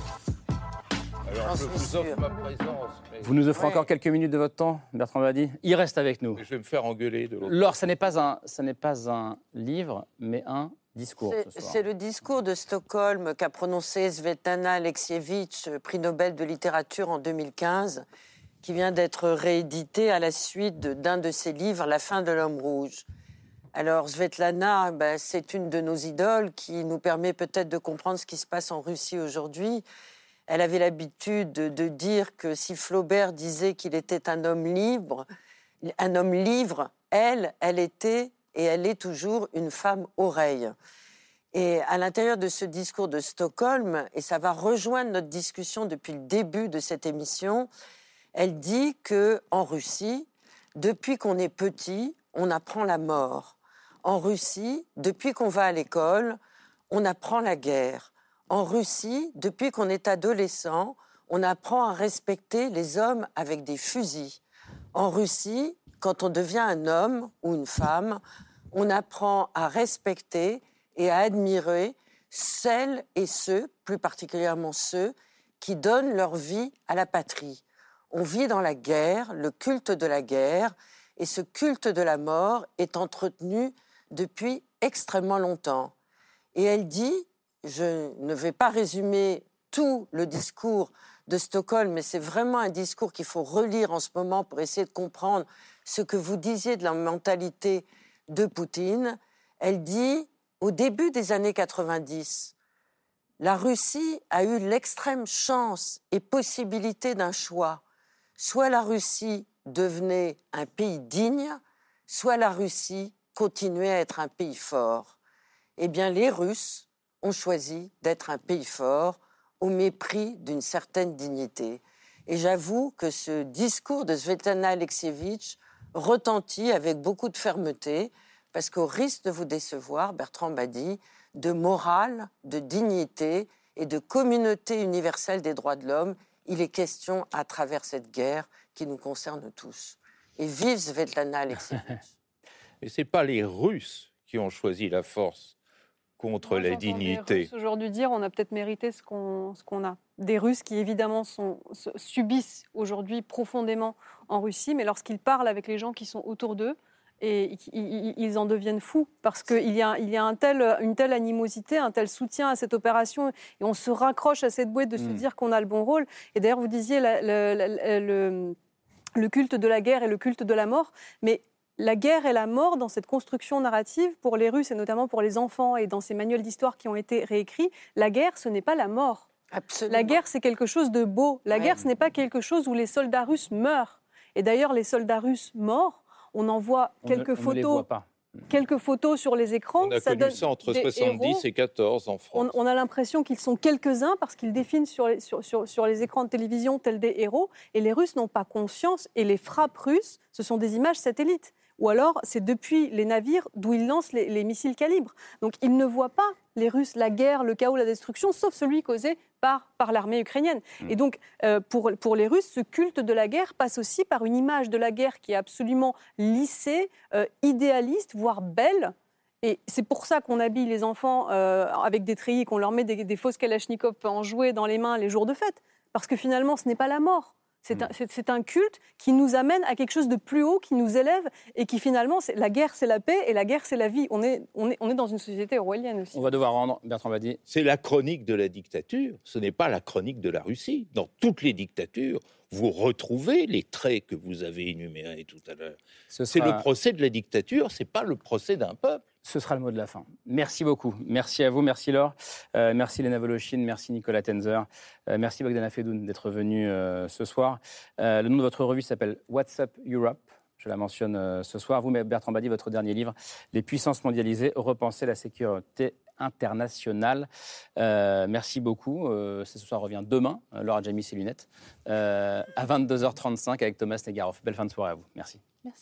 Alors, je vous offre ma présence. Vous nous offrez encore quelques minutes de votre temps, Bertrand Badi Il reste avec nous. je vais me faire engueuler de l'autre. Laure, ce n'est pas, un, pas un livre, mais un discours. C'est le discours de Stockholm qu'a prononcé Svetlana Alexievitch, prix Nobel de littérature en 2015, qui vient d'être réédité à la suite d'un de, ses livres, La fin de l'homme rouge. Alors Svetlana, ben, c'est une de nos idoles qui nous permet peut-être de comprendre ce qui se passe en Russie aujourd'hui. Elle avait l'habitude de, dire que si Flaubert disait qu'il était un homme libre, un homme libre, elle, elle était et elle est toujours une femme oreille. Et à l'intérieur de ce discours de Stockholm, et ça va rejoindre notre discussion depuis le début de cette émission, elle dit que en Russie, depuis qu'on est petit, on apprend la mort. En Russie, depuis qu'on va à l'école, on apprend la guerre. En Russie, depuis qu'on est adolescent, on apprend à respecter les hommes avec des fusils. En Russie, quand on devient un homme ou une femme, on apprend à respecter et à admirer celles et ceux, plus particulièrement ceux, qui donnent leur vie à la patrie. On vit dans la guerre, le culte de la guerre, et ce culte de la mort est entretenu depuis extrêmement longtemps. Et elle dit, je ne vais pas résumer tout le discours de Stockholm, mais c'est vraiment un discours qu'il faut relire en ce moment pour essayer de comprendre ce que vous disiez de la mentalité de Poutine. Elle dit, au début des années 90, la Russie a eu l'extrême chance et possibilité d'un choix. Soit la Russie devenait un pays digne, soit la Russie continuait à être un pays fort. Eh bien, les Russes ont choisi d'être un pays fort au mépris d'une certaine dignité. Et j'avoue que ce discours de Svetlana Alexievitch retentit avec beaucoup de fermeté, parce qu'au risque de vous décevoir, Bertrand Badi, de morale, de dignité et de communauté universelle des droits de l'homme, il est question à travers cette guerre qui nous concerne tous. Et vive Svetlana Alexievitch. Mais ce n'est pas les Russes qui ont choisi la force contre la dignité. Aujourd'hui dire, on a peut-être mérité ce qu'on a. Des Russes qui évidemment sont, subissent aujourd'hui profondément en Russie, mais lorsqu'ils parlent avec les gens qui sont autour d'eux, et ils en deviennent fous parce qu'il y a, il y a un tel, une telle animosité, un tel soutien à cette opération et on se raccroche à cette bouée de se mm. dire qu'on a le bon rôle. Et d'ailleurs, vous disiez le, le, culte de la guerre et le culte de la mort, mais la guerre et la mort dans cette construction narrative pour les Russes et notamment pour les enfants et dans ces manuels d'histoire qui ont été réécrits, la guerre, ce n'est pas la mort. Absolument. La guerre, c'est quelque chose de beau. La guerre, ce n'est pas quelque chose où les soldats russes meurent. Et d'ailleurs, les soldats russes morts, on en voit quelques photos. Quelques photos sur les écrans. On a ça connu ça entre 70 et 14 en France. On, a l'impression qu'ils sont quelques-uns parce qu'ils définissent sur les, sur, sur les écrans de télévision tels des héros. Et les Russes n'ont pas conscience. Et les frappes russes, ce sont des images satellites ou alors c'est depuis les navires d'où ils lancent les, missiles calibre. Donc ils ne voient pas les Russes, la guerre, le chaos, la destruction, sauf celui causé par, par l'armée ukrainienne. Mm. Et donc, euh, pour, pour les Russes, ce culte de la guerre passe aussi par une image de la guerre qui est absolument lissée, euh, idéaliste, voire belle. Et c'est pour ça qu'on habille les enfants euh, avec des treillis, qu'on leur met des, des fausses kalachnikovs en jouer dans les mains les jours de fête. Parce que finalement, ce n'est pas la mort. Mm. C'est un, culte qui nous amène à quelque chose de plus haut, qui nous élève et qui finalement, la guerre c'est la paix et la guerre c'est la vie. On est, on, est, on est dans une société orwellienne aussi. On va devoir rendre, Bertrand Badi. C'est la chronique de la dictature, ce n'est pas la chronique de la Russie. Dans toutes les dictatures, vous retrouvez les traits que vous avez énumérés tout à l'heure. C'est le procès de la dictature, c'est pas le procès d'un peuple. Ce sera le mot de la fin. Merci beaucoup. Merci à vous, merci Laure, euh, merci Léna Voloshin, merci Nicolas Tenzer, euh, merci Bogdana Fedoun d'être venu euh, ce soir. le nom de votre revue s'appelle What's Up Europe. Je la mentionne ce soir. Vous, Bertrand Badi, votre dernier livre, Les puissances mondialisées, repenser la sécurité internationale. merci beaucoup. ce soir revient demain. Laure a déjà mis ses lunettes. à 22h35 avec Thomas Negaroff. Belle fin de soirée à vous. Merci. Merci.